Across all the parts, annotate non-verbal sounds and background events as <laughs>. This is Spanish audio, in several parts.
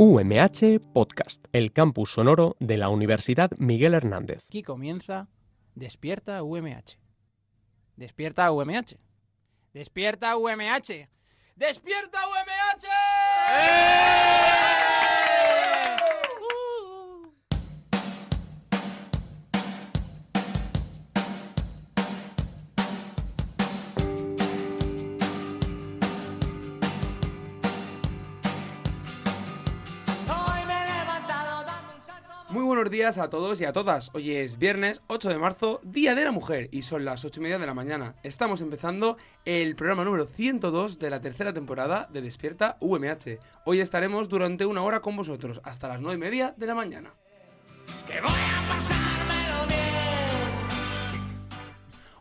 UMH Podcast, el campus sonoro de la Universidad Miguel Hernández. Aquí comienza Despierta UMH. Despierta UMH. Despierta UMH. Despierta UMH. Muy buenos días a todos y a todas. Hoy es viernes 8 de marzo, Día de la Mujer, y son las 8 y media de la mañana. Estamos empezando el programa número 102 de la tercera temporada de Despierta UMH. Hoy estaremos durante una hora con vosotros, hasta las 9 y media de la mañana.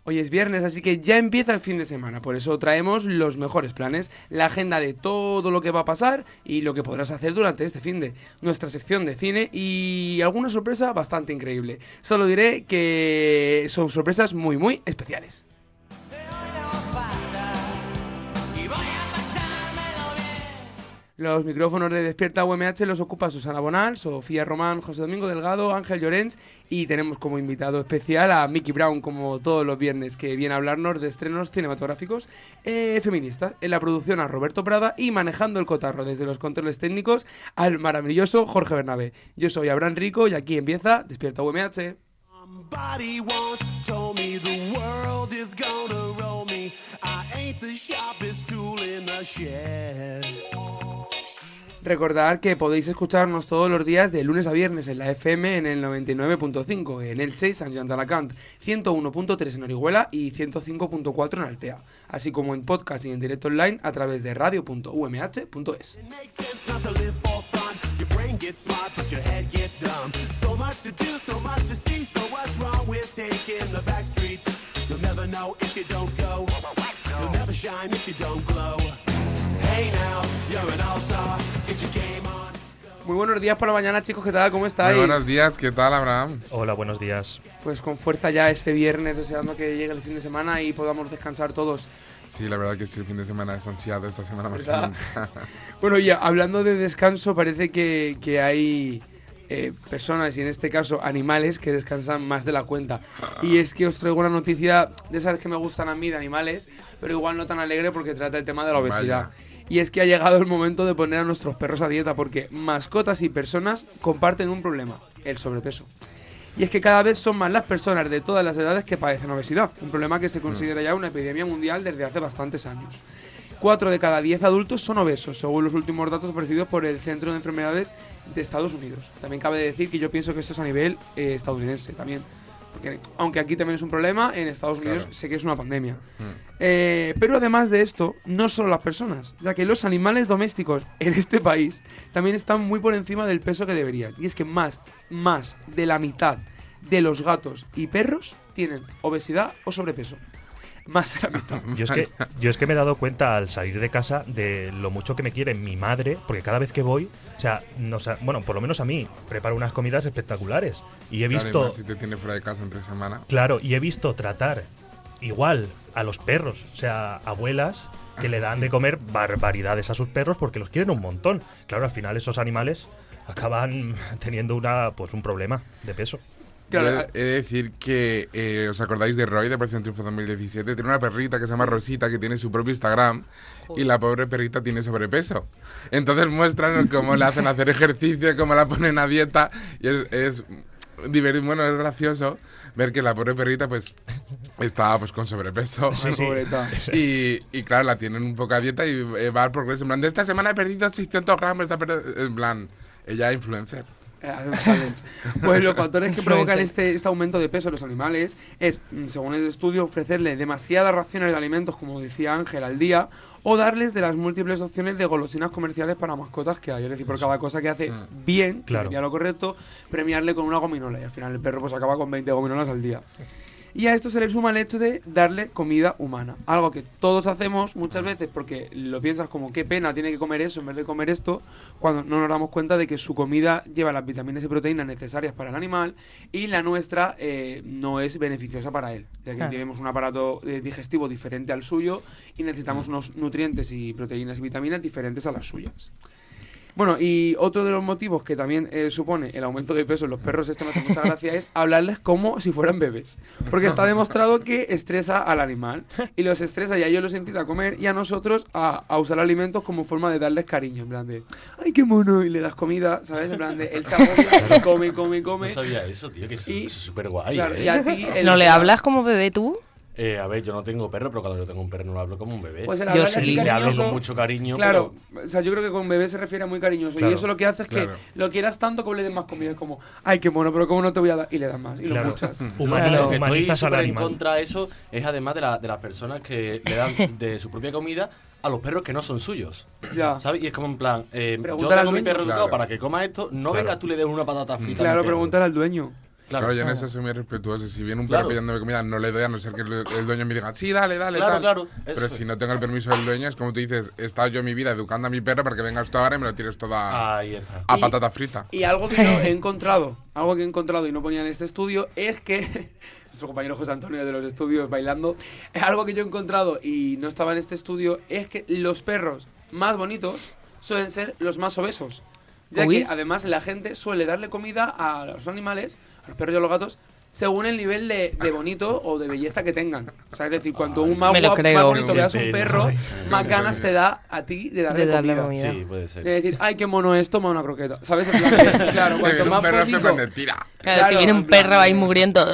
Hoy es viernes, así que ya empieza el fin de semana. Por eso traemos los mejores planes, la agenda de todo lo que va a pasar y lo que podrás hacer durante este fin de nuestra sección de cine y alguna sorpresa bastante increíble. Solo diré que son sorpresas muy muy especiales. Los micrófonos de Despierta UMH los ocupa Susana Bonal, Sofía Román, José Domingo Delgado, Ángel Llorens y tenemos como invitado especial a Mickey Brown, como todos los viernes, que viene a hablarnos de estrenos cinematográficos eh, feministas. En la producción a Roberto Prada y manejando el cotarro desde los controles técnicos al maravilloso Jorge Bernabé. Yo soy Abraham Rico y aquí empieza Despierta UMH. Recordad que podéis escucharnos todos los días de lunes a viernes en la FM en el 99.5, en Elche y San Joan de Alacant, 101.3 en Orihuela y 105.4 en Altea, así como en podcast y en directo online a través de radio.umh.es. Muy buenos días por la mañana chicos, ¿qué tal? ¿Cómo Muy estáis? buenos días, ¿qué tal, Abraham? Hola, buenos días. Pues con fuerza ya este viernes, deseando que llegue el fin de semana y podamos descansar todos. Sí, la verdad que este fin de semana es ansiado, esta semana. <laughs> Bueno, y hablando de descanso, parece que, que hay eh, personas, y en este caso animales, que descansan más de la cuenta. Y es que os traigo una noticia de esas que me gustan a mí, de animales, pero igual no tan alegre porque trata el tema de la obesidad. Vaya. Y es que ha llegado el momento de poner a nuestros perros a dieta porque mascotas y personas comparten un problema, el sobrepeso. Y es que cada vez son más las personas de todas las edades que padecen obesidad, un problema que se considera ya una epidemia mundial desde hace bastantes años. 4 de cada 10 adultos son obesos, según los últimos datos ofrecidos por el Centro de Enfermedades de Estados Unidos. También cabe decir que yo pienso que esto es a nivel eh, estadounidense también. Porque aunque aquí también es un problema, en Estados Unidos Claro. sé que es una pandemia. Mm. Eh, pero además de esto, no solo las personas, ya que los animales domésticos en este país también están muy por encima del peso que deberían. Y es que más, más de la mitad de los gatos y perros tienen obesidad o sobrepeso. Más de la mitad. Yo es, que, yo es que me he dado cuenta al salir de casa de lo mucho que me quiere mi madre, porque cada vez que voy, o sea, no, sa- bueno, por lo menos a mí, preparo unas comidas espectaculares. Y he Claro, y visto, más si te tiene fuera de casa entre semana. claro, y he visto tratar igual a los perros, o sea, abuelas que le dan de comer barbaridades a sus perros porque los quieren un montón. Claro, al final esos animales acaban <laughs> teniendo una pues un problema de peso. Claro, Yo he de decir que, eh, ¿os acordáis de Roy de Operación Triunfo 2017? Tiene una perrita que se llama Rosita que tiene su propio Instagram y la pobre perrita tiene sobrepeso. Entonces muestran cómo le hacen hacer ejercicio, cómo la ponen a dieta y es, es divertido, bueno, es gracioso ver que la pobre perrita pues está pues con sobrepeso. Sí, sí. Pobreta. Y, y claro, la tienen un poco a dieta y eh, va al progreso. En plan, de esta semana he perdido 600 gramos. En plan, ella es influencer. Eh. <laughs> Pues los factores que provocan este, este aumento de peso en los animales es, mm, según el estudio, ofrecerle demasiadas raciones de alimentos, como decía Ángel, al día, o darles de las múltiples opciones de golosinas comerciales para mascotas que hay. Es decir, por cada cosa que hace Mm. bien, que Claro. sería lo correcto, premiarle con una gominola. Y al final el perro pues acaba con 20 gominolas al día. Y a esto se le suma el hecho de darle comida humana. Algo que todos hacemos muchas veces porque lo piensas como qué pena tiene que comer eso en vez de comer esto, cuando no nos damos cuenta de que su comida lleva las vitaminas y proteínas necesarias para el animal y la nuestra eh, no es beneficiosa para él. Ya que Claro. tenemos un aparato eh, digestivo diferente al suyo y necesitamos unos nutrientes y proteínas y vitaminas diferentes a las suyas. Bueno, y otro de los motivos que también eh, supone el aumento de peso en los perros, esto me hace mucha gracia, es hablarles como si fueran bebés. Porque está demostrado que estresa al animal. Y los estresa y a ellos los incita a comer y a nosotros a, a usar alimentos como forma de darles cariño. En plan de, ¡ay, qué mono! Y le das comida, ¿sabes? En plan de, él se agobia, <laughs> come, come, come. No sabía eso, tío, que eso, Y- eso es súper guay. Claro, ¿eh? y a ti el- ¿No le hablas como bebé tú? Eh, a ver, yo no tengo perro, pero cuando yo tengo un perro no lo hablo como un bebé. Pues el Yo sí. así le hablo con mucho cariño. Claro, o sea, yo creo que con bebé se refiere a muy cariñoso. Claro. Y eso lo que hace es que lo quieras tanto que le des más comida. Es como, ay, qué mono, pero cómo no te voy a dar. Y le das más. Y Claro. lo muchas. pero Humani- lo que estoy súper en animal. contra de eso es además de, la- de las personas que le dan de su propia comida a los perros que no son suyos. Ya. ¿Sabes? Y es como en plan, eh, yo Pregúntale tengo al mi perro dueño. educado Claro. para que coma esto, no Claro. vengas tú le des una patata frita. a Claro, pregúntale al dueño. Claro, yo en eso soy muy respetuoso. Si viene un perro Claro. pidiéndome comida, no le doy a no ser que el, dueño me diga, sí, dale, dale, Claro, tal". claro, Pero si no tengo el permiso del dueño, es como tú dices, he estado yo en mi vida educando a mi perro para que vengas tú ahora y me lo tires toda Ahí está. a Y- patata frita. Y algo que yo <laughs> he encontrado, algo que he encontrado y no ponía en este estudio, es que <laughs> nuestro compañero José Antonio de los estudios bailando, algo que yo he encontrado y no estaba en este estudio, es que los perros más bonitos suelen ser los más obesos. Ya Uy. que además la gente suele darle comida a los animales, a los perros y a los gatos, según el nivel de, de bonito o de belleza que tengan. O sea, es decir, cuanto un más, guapo, más bonito veas un perro, Ay, más ganas te da a ti de darle, De darle comida. comida. Sí, puede ser. De decir, ay, qué mono es, toma una croqueta. ¿Sabes? <laughs> Claro, cuanto un más perro bonito. Claro, Claro, si viene un perro ahí mugriento,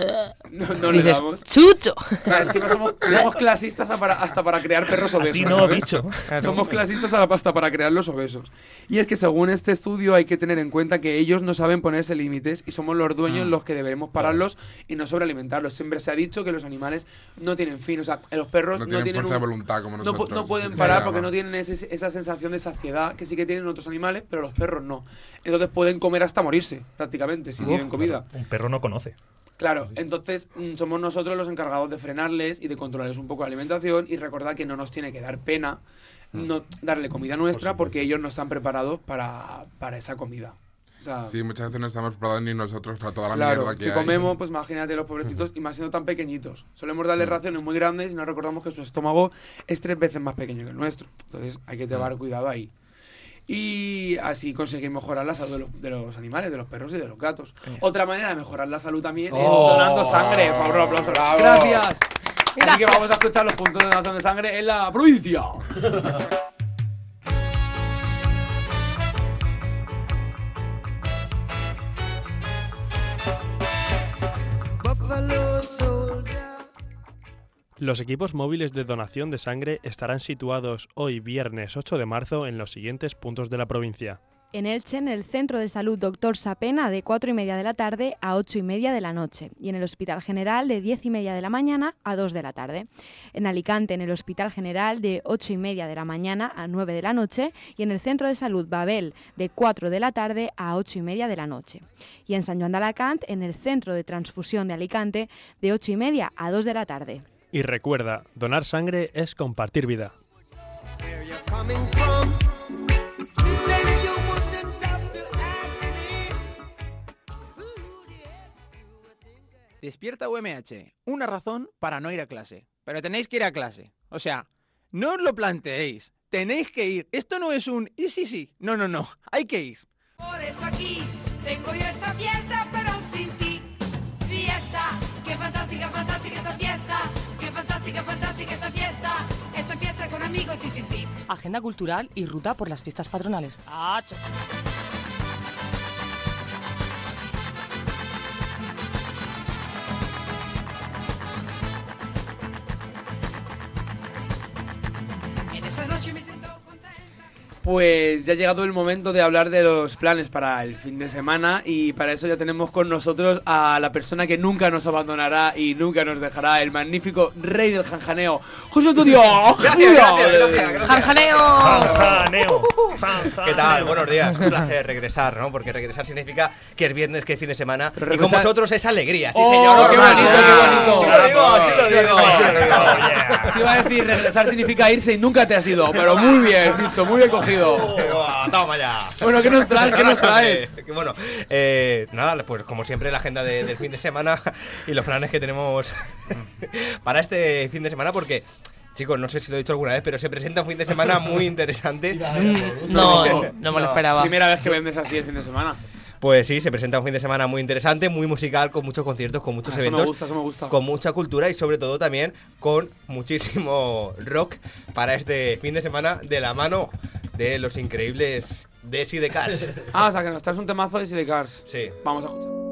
no, no le dices, damos. ¡chucho! O sea, encima somos, somos clasistas a para- hasta para crear perros obesos. ti no, ¿sabes? bicho. Somos clasistas a la pasta para crear los obesos. Y es que según este estudio hay que tener en cuenta que ellos no saben ponerse límites y somos los dueños los que debemos pararlos y no sobrealimentarlos. Siempre se ha dicho que los animales no tienen fin. O sea, los perros No no, tienen fuerza de voluntad como no, nosotros. pu- no pueden parar porque no tienen ese- esa sensación de saciedad que sí que tienen otros animales, pero los perros no. Entonces pueden comer hasta morirse, prácticamente, si tienen comida. Un perro no conoce. Claro, entonces mm, somos nosotros los encargados de frenarles y de controlarles un poco la alimentación y recordar que no nos tiene que dar pena no darle comida nuestra porque ellos no están preparados para, para esa comida. O sea, Sí, muchas veces no estamos preparados ni nosotros para toda la claro, mierda que que hay. comemos, pues imagínate los pobrecitos <laughs> y más siendo tan pequeñitos. Solemos darles raciones muy grandes y no recordamos que su estómago es tres veces más pequeño que el nuestro. Entonces hay que llevar cuidado ahí. Y así conseguir mejorar la salud de los, de los animales, de los perros y de los gatos. Otra manera de mejorar la salud también es Oh. donando sangre. Por favor, un aplauso. Bravo. Gracias. Así que vamos a escuchar los puntos de donación de sangre en la provincia. <laughs> Los equipos móviles de donación de sangre estarán situados hoy viernes 8 de marzo en los siguientes puntos de la provincia. En Elche, en el Centro de Salud Doctor Sapena, de 4 y media de la tarde a 8 y media de la noche. Y en el Hospital General, de 10 y media de la mañana a 2 de la tarde. En Alicante, en el Hospital General, de 8 y media de la mañana a 9 de la noche. Y en el Centro de Salud Babel, de 4 de la tarde a 8 y media de la noche. Y en San Joan de Alacant, en el Centro de Transfusión de Alicante, de 8 y media a 2 de la tarde. Y recuerda, donar sangre es compartir vida. Despierta UMH. Una razón para no ir a clase. Pero tenéis que ir a clase. O sea, no os lo planteéis. Tenéis que ir. Esto no es un y sí, sí. No, no, no. Hay que ir. Por eso aquí tengo yo esta fiesta, amigos y sin ti. Agenda cultural y ruta por las fiestas patronales. En Pues ya ha llegado el momento de hablar de los planes para el fin de semana y para eso ya tenemos con nosotros a la persona que nunca nos abandonará y nunca nos dejará, el magnífico rey del janjaneo, José Antonio. <laughs> Gracias, gracias, gracias, <laughs> ¿Qué tal? Buenos días. Un placer regresar, ¿no? Porque regresar significa que es viernes, que es fin de semana. Y con vosotros es alegría, sí, ¡Oh, señor. qué bonito, qué bonito! Sí lo digo, sí lo digo, sí lo digo. Te iba a decir, regresar significa irse y nunca te has ido, pero muy bien, dicho, muy bien cogido. Buah, Toma ya. Bueno, ¿qué nos traes? ¿Qué nos traes? Bueno, eh, nada, pues como siempre la agenda de- del fin de semana <laughs> y los planes que tenemos <laughs> para este fin de semana porque Chicos, no sé si lo he dicho alguna vez, pero se presenta un fin de semana muy <laughs> interesante. <laughs> No, <laughs> no me lo esperaba. Primera vez que vendes así el fin de semana. Pues sí, se presenta un fin de semana muy interesante, muy musical, con muchos conciertos, con muchos Ah, eso me eventos, gusta, eso me gusta. con mucha cultura y sobre todo también con muchísimo rock para este fin de semana de la mano de los increíbles Desi de Cars. Ah, o sea que nos traes un temazo de CD Cars. Sí. Vamos a escuchar.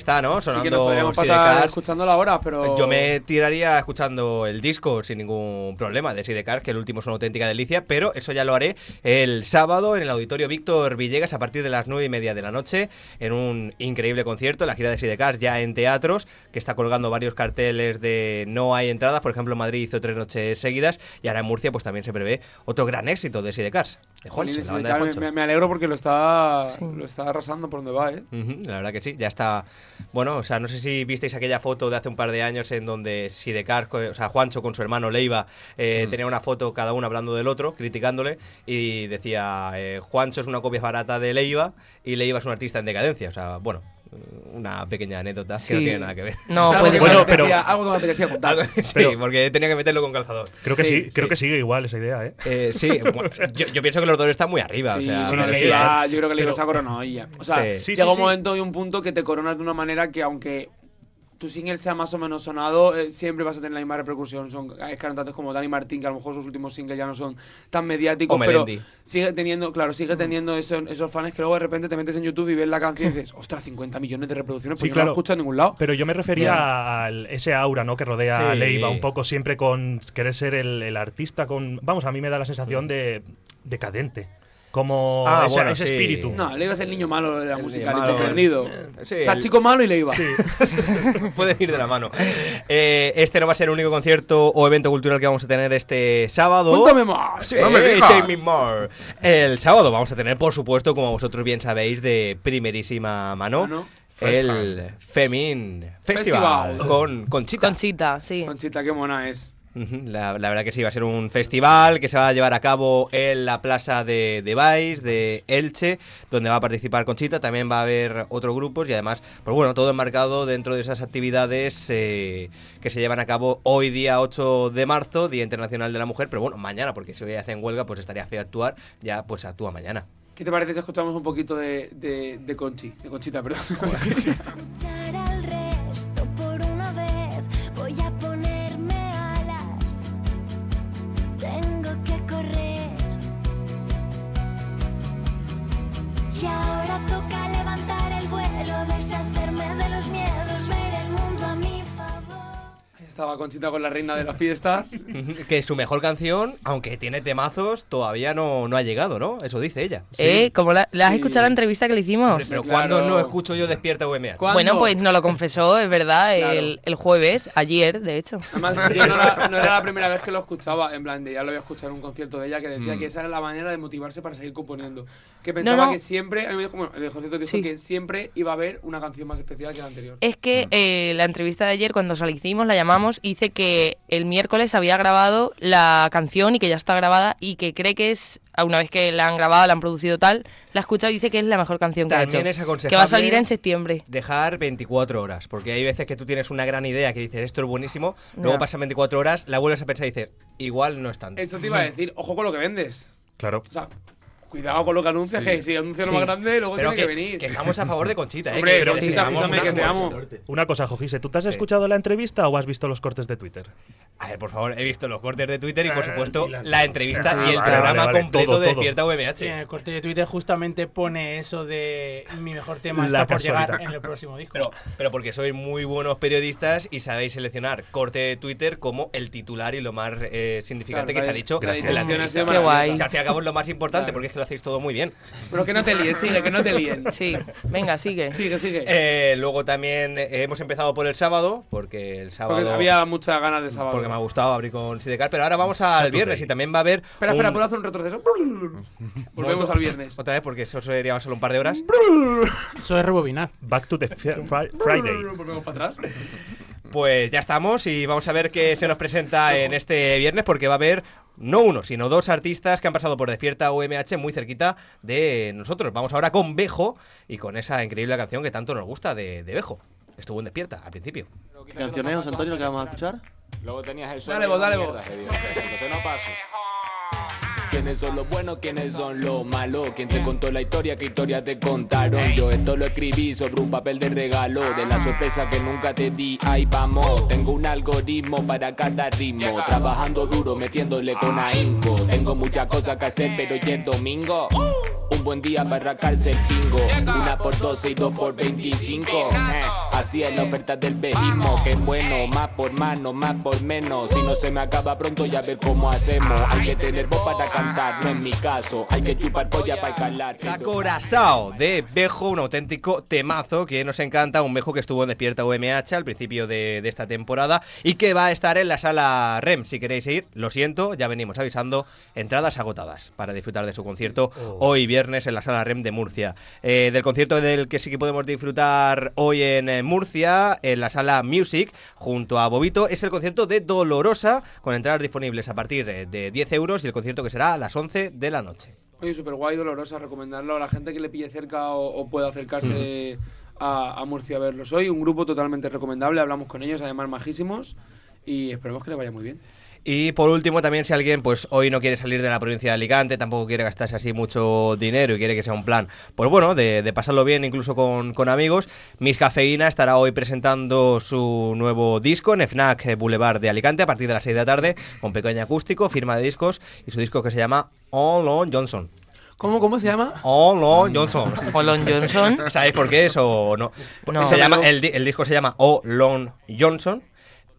Está, ¿no? Sí que nos Sonando podríamos pasar ahora, pero... Yo me tiraría escuchando el disco sin ningún problema de Sidecar, que el último es una auténtica delicia, pero eso ya lo haré el sábado en el Auditorio Víctor Villegas a partir de las nueve y media de la noche en un increíble concierto, la gira de Sidecar ya en teatros, que está colgando varios carteles de no hay entradas, por ejemplo en Madrid hizo tres noches seguidas y ahora en Murcia pues también se prevé otro gran éxito de Sidecars, de Jolín, la banda de me, me alegro porque lo está, lo está arrasando por donde va, ¿eh? La verdad que sí, ya está. Bueno, o sea, no sé si visteis aquella foto de hace un par de años en donde Sidecar, o sea, Juancho con su hermano Leiva, eh, Mm. tenía una foto cada uno hablando del otro, criticándole, y decía, eh, Juancho es una copia barata de Leiva y Leiva es un artista en decadencia. O sea, bueno, una pequeña anécdota que no tiene nada que ver. No, puede ser. apetecía- pero- Algo que me apetecía contar. <laughs> Sí, Pero- porque tenía que meterlo con calzador. Creo que sí, Sí, creo que sigue igual esa idea, ¿eh? Eh, sí, <laughs> bueno, yo, yo pienso que los dos están muy arriba. Sí, o sea, bueno, sí, le sí, iba- sí. yo creo que le Pero- ibas a coronar y ya. O sea, Sí. Sí, llega sí, un sí. momento y un punto que te coronas de una manera que aunque tu single sea más o menos sonado, eh, siempre vas a tener la misma repercusión. Son hay cantantes como Dani Martín, que a lo mejor sus últimos singles ya no son tan mediáticos, O pero Melendi. sigue teniendo, claro, sigue teniendo esos, esos fans que luego de repente te metes en YouTube y ves la canción y dices, ostras, 50 millones de reproducciones, pues Sí, yo no la escucho en ningún lado. Pero yo me refería a ese aura, ¿no? Que rodea a. Leiva, un poco siempre con querer ser el, el artista con. Vamos, a mí me da la sensación de decadente. Como Ah, ese, bueno, ese sí. espíritu. No, le ibas el niño malo de la El música, niño el malo. incomprendido. Sí, o sea, el- chico malo y le iba. <laughs> Pueden ir de la mano. Eh, este no va a ser el único concierto o evento cultural que vamos a tener este sábado. Cuéntame más. Sí, No me digas. take me more. El sábado vamos a tener, por supuesto, como vosotros bien sabéis, de primerísima mano, Mano. el Femin Festival, Festival. con Conchita. Conchita, sí. Conchita, qué mona es. La verdad que sí, va a ser un festival que se va a llevar a cabo en la plaza de, de Baix, de Elche, donde va a participar Conchita. También va a haber otros grupos y además, pues bueno, todo enmarcado dentro de esas actividades eh, que se llevan a cabo hoy, día 8 de marzo, Día Internacional de la Mujer. Pero bueno, mañana, porque si hoy hacen huelga, pues estaría feo actuar, ya pues actúa mañana. ¿Qué te parece si escuchamos un poquito de, de, de Conchi? De Conchita, perdón. <laughs> Estaba Conchita con la reina de las fiestas. que su mejor canción, aunque tiene temazos, todavía no, no ha llegado, ¿no? Eso dice ella. ¿Eh? ¿Cómo la, ¿la has Sí. escuchado la entrevista que le hicimos? Pero Claro. cuando no escucho yo Despierta UMH? ¿Cuándo? Bueno, pues nos lo confesó, es verdad, Claro. el, el jueves, ayer, de hecho. Además, yo no era, no era la primera vez que lo escuchaba, en plan, de ya lo había escuchado en un concierto de ella que decía Mm. que esa era la manera de motivarse para seguir componiendo. Que pensaba no. que siempre, a mí me dijo, bueno, el concierto dijo Sí. que siempre iba a haber una canción más especial que la anterior. Es que eh, la entrevista de ayer, cuando se la hicimos, la llamamos, dice que el miércoles había grabado la canción y que ya está grabada y que cree que es, una vez que la han grabado, la han producido tal, la ha escuchado y dice que es la mejor canción que ha También hecho. es aconsejable que va a salir en septiembre. Dejar 24 horas, porque hay veces que tú tienes una gran idea que dices esto es buenísimo, luego pasan 24 horas, la vuelves a pensar y dices igual no es tanto. Eso te iba a decir, ojo con lo que vendes. Claro. O sea, cuidado con lo que anuncias, que si anuncias lo más grande, luego Pero tiene que, que venir. que estamos a favor de Conchita, ¿eh? Hombre, pero Conchita, escúchame, que te amo. Una cosa, Jojise, ¿tú te has Sí. escuchado la entrevista o has visto los cortes de Twitter? A ver, por favor, he visto los cortes de Twitter y por Ah, supuesto la- entrevista y el programa completo de. Despierta UMH. Sí, en el corte de Twitter justamente pone eso de mi mejor tema está por llegar en el próximo disco. Pero, pero porque sois muy buenos periodistas y sabéis seleccionar corte de Twitter como el titular y lo más eh, significante Claro, que se ha dicho la en la entrevista. Qué guay. O sea, al fin y al cabo es lo más importante, Claro. porque es que lo hacéis todo muy bien. Pero que no te líes, sigue, que no te líen. Sí, venga, sigue. Sigue, sigue. Eh, luego también eh, hemos empezado por el sábado, porque el sábado... Porque había muchas ganas de sábado. Porque me ha gustado abrir con Sidecar, pero ahora vamos al viernes y también va a haber. Espera, espera, ¿puedo hacer un retroceso? <laughs> Volvemos al viernes. Otra vez, porque eso sería solo un par de horas. <laughs> Eso es rebobinar. Back to the fri- fri- Friday. <laughs> Volvemos para atrás. Pues ya estamos y vamos a ver qué se nos presenta en este viernes, porque va a haber no uno, sino dos artistas que han pasado por Despierta UMH muy cerquita de nosotros. Vamos ahora con Bejo y con esa increíble canción que tanto nos gusta de, de Bejo. Estuvo en Despierta al principio. ¿Qué canción es, José Antonio, que vamos a escuchar? Luego tenías el Dale vos, dale vos. Entonces no paso. ¿Quiénes son los buenos? ¿Quiénes son los malos? ¿Quién te contó la historia? ¿Qué historia te contaron? Yo esto lo escribí sobre un papel de regalo De la sorpresa que nunca te di Ahí vamos, tengo un algoritmo para cada ritmo Trabajando duro, metiéndole con ahínco Tengo muchas cosas que hacer, pero ya es domingo un buen día para arrancarse el pingo Una por 12 y dos por 25 Eh, Así es la oferta del bejismo Que bueno, más por mano, más por menos. Si no se me acaba pronto ya ver cómo hacemos. Hay que tener voz para cantar, no es mi caso. Hay que chupar polla para calar. Corazao de Bejo, un auténtico temazo que nos encanta, un Bejo que estuvo en Despierta UMH al principio de, de esta temporada y que va a estar en la sala REM. Si queréis ir, lo siento, ya venimos avisando, entradas agotadas para disfrutar de su concierto hoy viernes en la sala REM de Murcia. Eh, del concierto del que sí que podemos disfrutar hoy en eh, Murcia, en la sala Music, junto a Bobito, es el concierto de Dolorosa, con entradas disponibles a partir eh, de 10 euros y el concierto que será a las 11 de la noche. Oye, súper guay, dolorosa, recomendarlo a la gente que le pille cerca o, o pueda acercarse a, a Murcia a verlos hoy. Un grupo totalmente recomendable, hablamos con ellos, además majísimos, y esperemos que le vaya muy bien. Y por último, también si alguien pues hoy no quiere salir de la provincia de Alicante, tampoco quiere gastarse así mucho dinero y quiere que sea un plan, pues bueno, de, de pasarlo bien incluso con, con amigos, Miss Cafeína estará hoy presentando su nuevo disco en FNAC Boulevard de Alicante a partir de las 6 de la tarde, con pequeño acústico, firma de discos y su disco que se llama All On Johnson. ¿Cómo, cómo se llama? All On Johnson. <laughs> All On Johnson. ¿Sabéis por qué es o no? No. Se llama, el, el disco se llama All On Johnson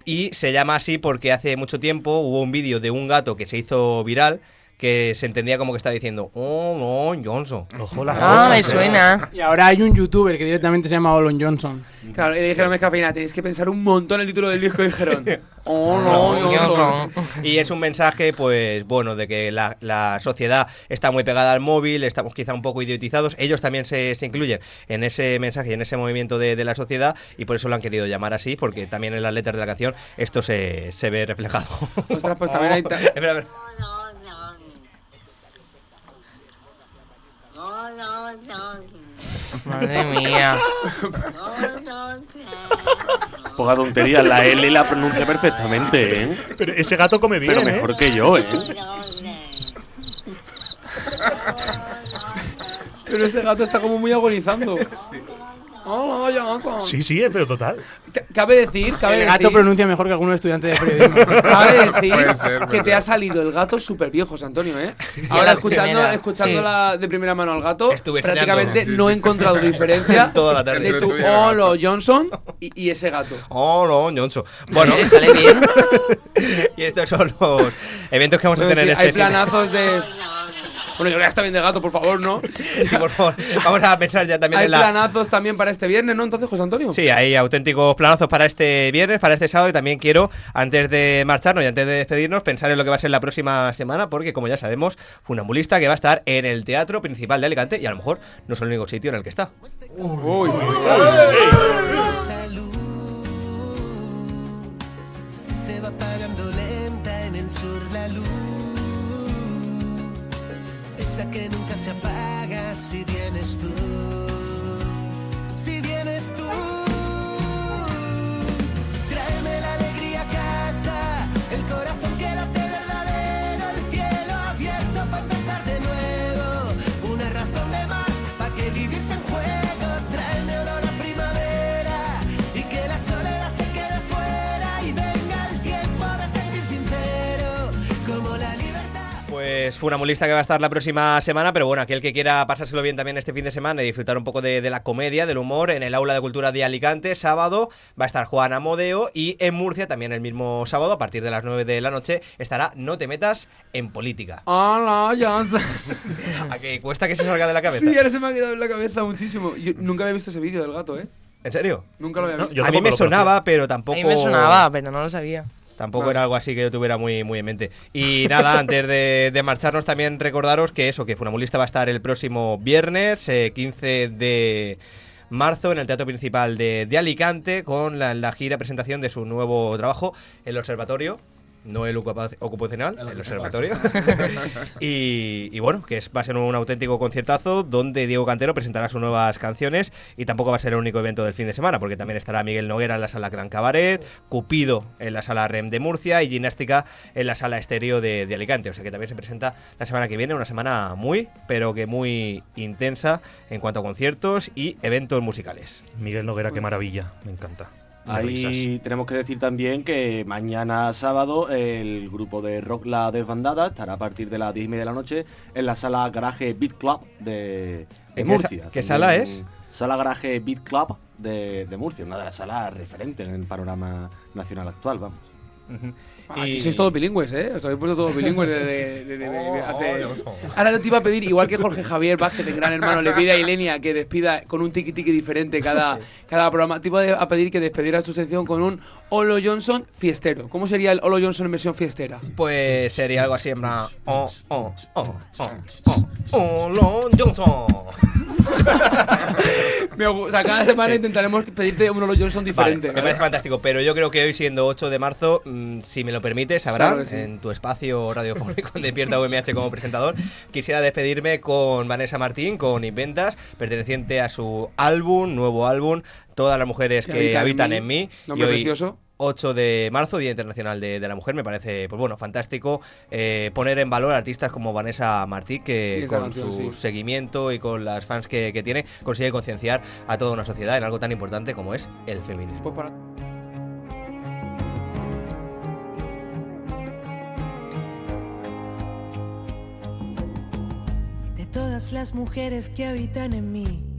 y se llama así porque hace mucho tiempo hubo un vídeo de un gato que se hizo viral que se entendía como que estaba diciendo All On Johnson. Ojo Ah, me suena. Y ahora hay un youtuber que directamente se llama Olon Johnson. Claro, y le dijeron Cafeína, tenéis que pensar un montón el título del disco y dijeron, <laughs> oh no, Johnson. Y es un mensaje, pues bueno, de que la, la sociedad está muy pegada al móvil, estamos quizá un poco idiotizados. Ellos también se, se incluyen en ese mensaje y en ese movimiento de, de la sociedad y por eso lo han querido llamar así, porque también en las letras de la canción esto se, se ve reflejado. Ostras, pues <laughs> también hay... <laughs> ta- Espera, espera. Madre mía. Poca tontería, la L la pronuncia perfectamente, ¿eh? Pero ese gato come bien, Pero ¿eh? mejor que yo, ¿eh? Pero ese gato está como muy agonizando. No, Johnson. Sí, sí, eh, pero total. Ca- Cabe decir, cabe El gato decir, pronuncia mejor que algunos estudiantes de periodismo. <laughs> cabe decir Puede ser, que puede te ha salido el gato súper viejo, Antonio, ¿eh? Ahora escuchando, primera, escuchando sí. la de primera mano al gato, Estuve prácticamente enseñando. no he encontrado <laughs> diferencia Toda la tarde. de tu Entre tú y el gato. Olo Johnson y, y ese gato. Oh, no, Johnson. Bueno, Eh, sale bien. <laughs> y estos son los eventos que vamos a Quiero tener decir, este hay fin de- planazos de... Bueno, yo ya está bien de gato, por favor, ¿no? <laughs> Sí, por favor. Vamos a pensar ya también Hay en la. planazos también para este viernes, ¿no? Entonces, José Antonio. Sí, hay auténticos planazos para este viernes, para este sábado y también quiero, antes de marcharnos y antes de despedirnos, pensar en lo que va a ser la próxima semana, porque como ya sabemos, Funambulista que va a estar en el Teatro Principal de Alicante y a lo mejor no es el único sitio en el que está. Uy, Se va apagando lenta en el sur la luz. Que nunca se apaga si vienes tú. Funamulista que va a estar la próxima semana, pero bueno, aquel que quiera pasárselo bien también este fin de semana y disfrutar un poco de, de la comedia, del humor, en el Aula de Cultura de Alicante, sábado va a estar Juan Amodeo y en Murcia también el mismo sábado, a partir de las 9 de la noche, estará No te metas en política. Hola, Johnson. <laughs> ¿A que cuesta que se salga de la cabeza? Sí, ahora se me ha quedado en la cabeza muchísimo. Yo nunca había visto ese vídeo del gato, ¿eh? ¿En serio? Nunca lo había visto. a mí me sonaba, pero tampoco... A mí me sonaba, pero no lo sabía. Tampoco era algo así que yo tuviera muy, muy en mente. Y <laughs> nada, antes de, de marcharnos también recordaros que eso, que Funamulista va a estar el próximo viernes, eh, 15 de marzo, en el Teatro Principal de, de Alicante, con la, la gira presentación de su nuevo trabajo, El Observatorio. No el ocupa- ocupacional, el, observatorio. <laughs> y, y bueno, que es, va a ser un auténtico conciertazo donde Diego Cantero presentará sus nuevas canciones y tampoco va a ser el único evento del fin de semana, porque también estará Miguel Noguera en la sala Gran Cabaret, Cupido en la sala REM de Murcia y Gimnástica en la sala Estéreo de, de Alicante. O sea que también se presenta la semana que viene, una semana muy, pero que muy intensa en cuanto a conciertos y eventos musicales. Miguel Noguera, qué maravilla, me encanta. Ahí tenemos que decir también que mañana sábado el grupo de rock La Desbandada estará a partir de las 10 y media de la noche en la sala Garaje Beat Club de, de ¿En qué Murcia. qué sala es? Sala Garaje Beat Club de, de Murcia, una de las salas referentes en el panorama nacional actual, vamos. Aquí sois todos bilingües, ¿eh? Os habéis puesto todos bilingües de, de- de- de- Oh, hace- Ahora te iba a pedir, igual que Jorge Javier Vázquez, el gran hermano, le pide a Ilenia que despida con un tiki tiki diferente cada, cada programa. Te iba a pedir que despediera su sección con un Olo Johnson fiestero. ¿Cómo sería el Olo Johnson en versión fiestera? Pues sería algo así en plan... Oh, oh, oh, oh, oh, oh, Lon Johnson. <laughs> Me gu- o sea, cada semana intentaremos pedirte un Olo Johnson Vale, diferente. me ¿vale? parece fantástico, pero yo creo que hoy siendo 8 de marzo, mm, si me lo permites, Claro sí. en tu espacio radiofónico en <laughs> Despierta UMH como presentador, quisiera despedirme con Vanessa Martín, con Inventas, perteneciente a su álbum, nuevo álbum, Todas las mujeres Que que, habitan en en mí. mí. Nombre y hoy, precioso. 8 de marzo, Día Internacional de, de la Mujer, me parece, pues bueno, fantástico eh, poner en valor a artistas como Vanessa Martí, que con canción, su sí. seguimiento y con las fans que, que tiene, consigue concienciar a toda una sociedad en algo tan importante como es el feminismo. Pues para- de todas las mujeres que habitan en mí.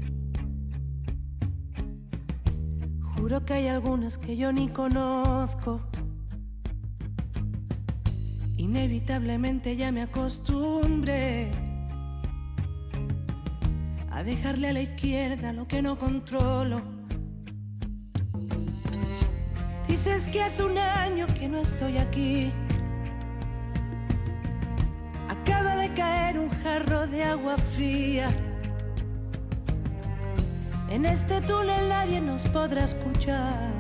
Juro que hay algunas que yo ni conozco. Inevitablemente ya me acostumbré a dejarle a la izquierda lo que no controlo. Dices que hace un año que no estoy aquí. Acaba de caer un jarro de agua fría. En este túnel nadie nos podrá escuchar.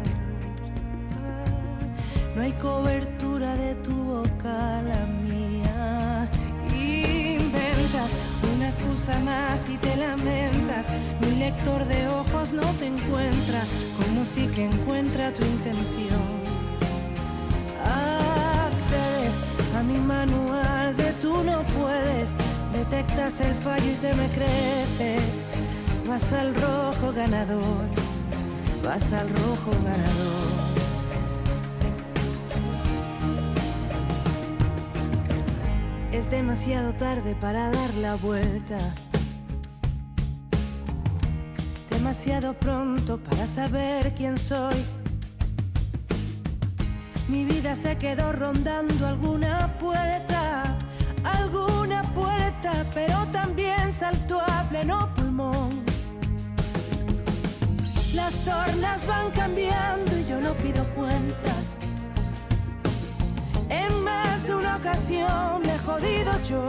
No hay cobertura de tu boca a la mía. Inventas una excusa más y te lamentas. Mi lector de ojos no te encuentra, como si que encuentra tu intención. Accedes a mi manual de tú no puedes. Detectas el fallo y te me creces. Vas al rojo ganador. Vas al rojo ganador. Es demasiado tarde para dar la vuelta. Demasiado pronto para saber quién soy. Mi vida se quedó rondando alguna puerta, alguna puerta, pero también saltó a pleno pulmón. Las tornas van cambiando y yo no pido cuentas. En más de una ocasión me he jodido yo.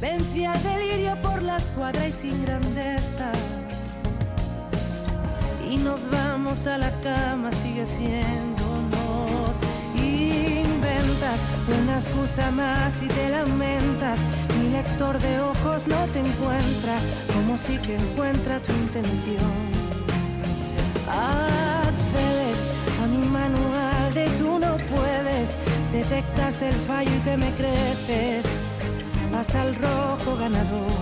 Vencí al delirio por la escuadra y sin grandeza. Y nos vamos a la cama, sigue siendo. Inventas una excusa más y te lamentas. Mi lector de ojos no te encuentra, como si que encuentra tu intención. Accedes a mi manual de tú no puedes, detectas el fallo y te me creces, vas al rojo ganador.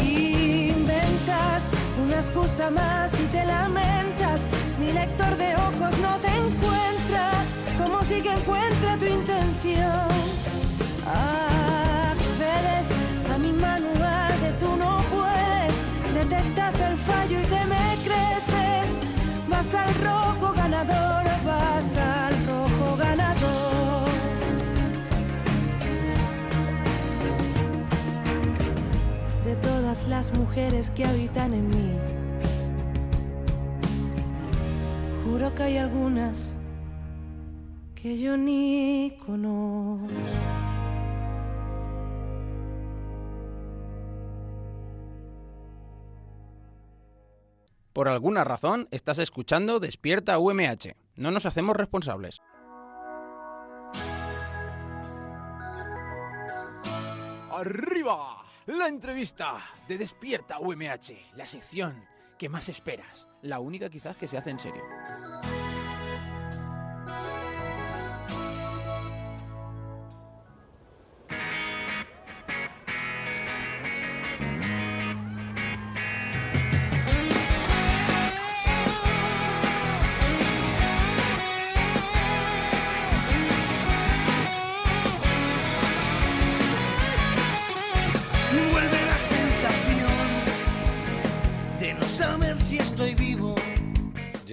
Inventas una excusa más y te lamentas, mi lector de ojos no te encuentra, como si que encuentra tu intención. Accedes a mi manual que tú no puedes, detectas el fallo y te me creces. Vas al rojo ganador, vas al rojo ganador. De todas las mujeres que habitan en mí, juro que hay algunas que yo ni conozco. Por alguna razón estás escuchando Despierta UMH. No nos hacemos responsables. Arriba, la entrevista de Despierta UMH, la sección que más esperas, la única quizás que se hace en serio.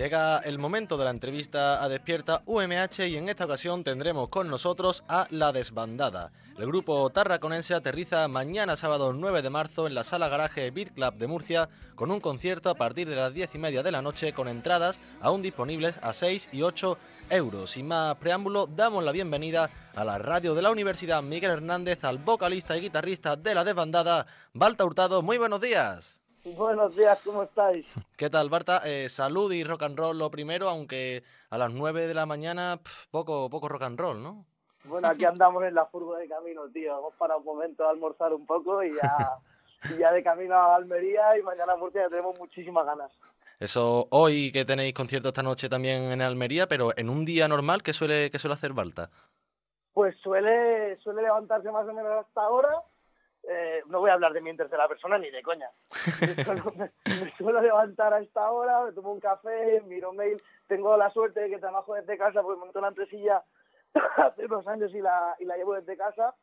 Llega el momento de la entrevista a Despierta UMH y en esta ocasión tendremos con nosotros a La Desbandada. El grupo tarraconense aterriza mañana sábado 9 de marzo en la sala garaje Beat Club de Murcia con un concierto a partir de las 10 y media de la noche con entradas aún disponibles a 6 y 8 euros. Sin más preámbulo, damos la bienvenida a la radio de la Universidad Miguel Hernández al vocalista y guitarrista de La Desbandada, Balta Hurtado. Muy buenos días. Buenos días, ¿cómo estáis? ¿Qué tal, Barta? Eh, salud y rock and roll lo primero, aunque a las 9 de la mañana poco, poco rock and roll, ¿no? Bueno, aquí andamos en la furgo de camino, tío. Hemos parado un momento a almorzar un poco y ya, y ya de camino a Almería y mañana a Murcia ya tenemos muchísimas ganas. Eso hoy que tenéis concierto esta noche también en Almería, pero en un día normal, ¿qué suele, qué suele hacer Balta? Pues suele, suele levantarse más o menos hasta ahora. Eh, no voy a hablar de mí en tercera persona ni de coña. Me suelo, <laughs> levantar a esta hora, me tomo un café, miro mail. Tengo la suerte de que trabajo desde casa porque monté una empresilla <laughs> hace unos años y la, y la llevo desde casa.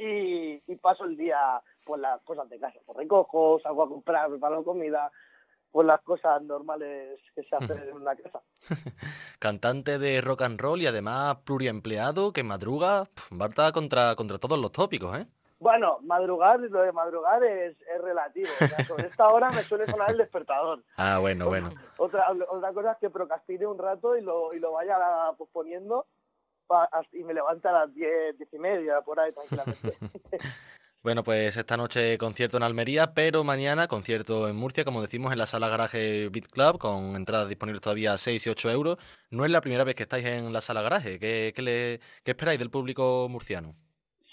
Y, paso el día pues las cosas de casa. Pues recojo, salgo a comprar, preparo comida, pues las cosas normales que se hacen en una casa. <laughs> Cantante de rock and roll y además pluriempleado que madruga, Barta contra, contra todos los tópicos, ¿eh? Bueno, madrugar, lo de madrugar es, es relativo. O sea, sobre esta hora me suele sonar el despertador. <laughs> Ah, bueno, bueno. Otra, otra cosa es que procrastine un rato y lo, y lo vaya posponiendo y me levanta a las diez, diez y media, por ahí, tranquilamente. <laughs> <laughs> Bueno, pues esta noche concierto en Almería, pero mañana concierto en Murcia, como decimos, en la sala garaje Beat Club, con entradas disponibles todavía a 6 y 8 euros. No es la primera vez que estáis en la sala garaje. ¿Qué, qué le, qué esperáis del público murciano?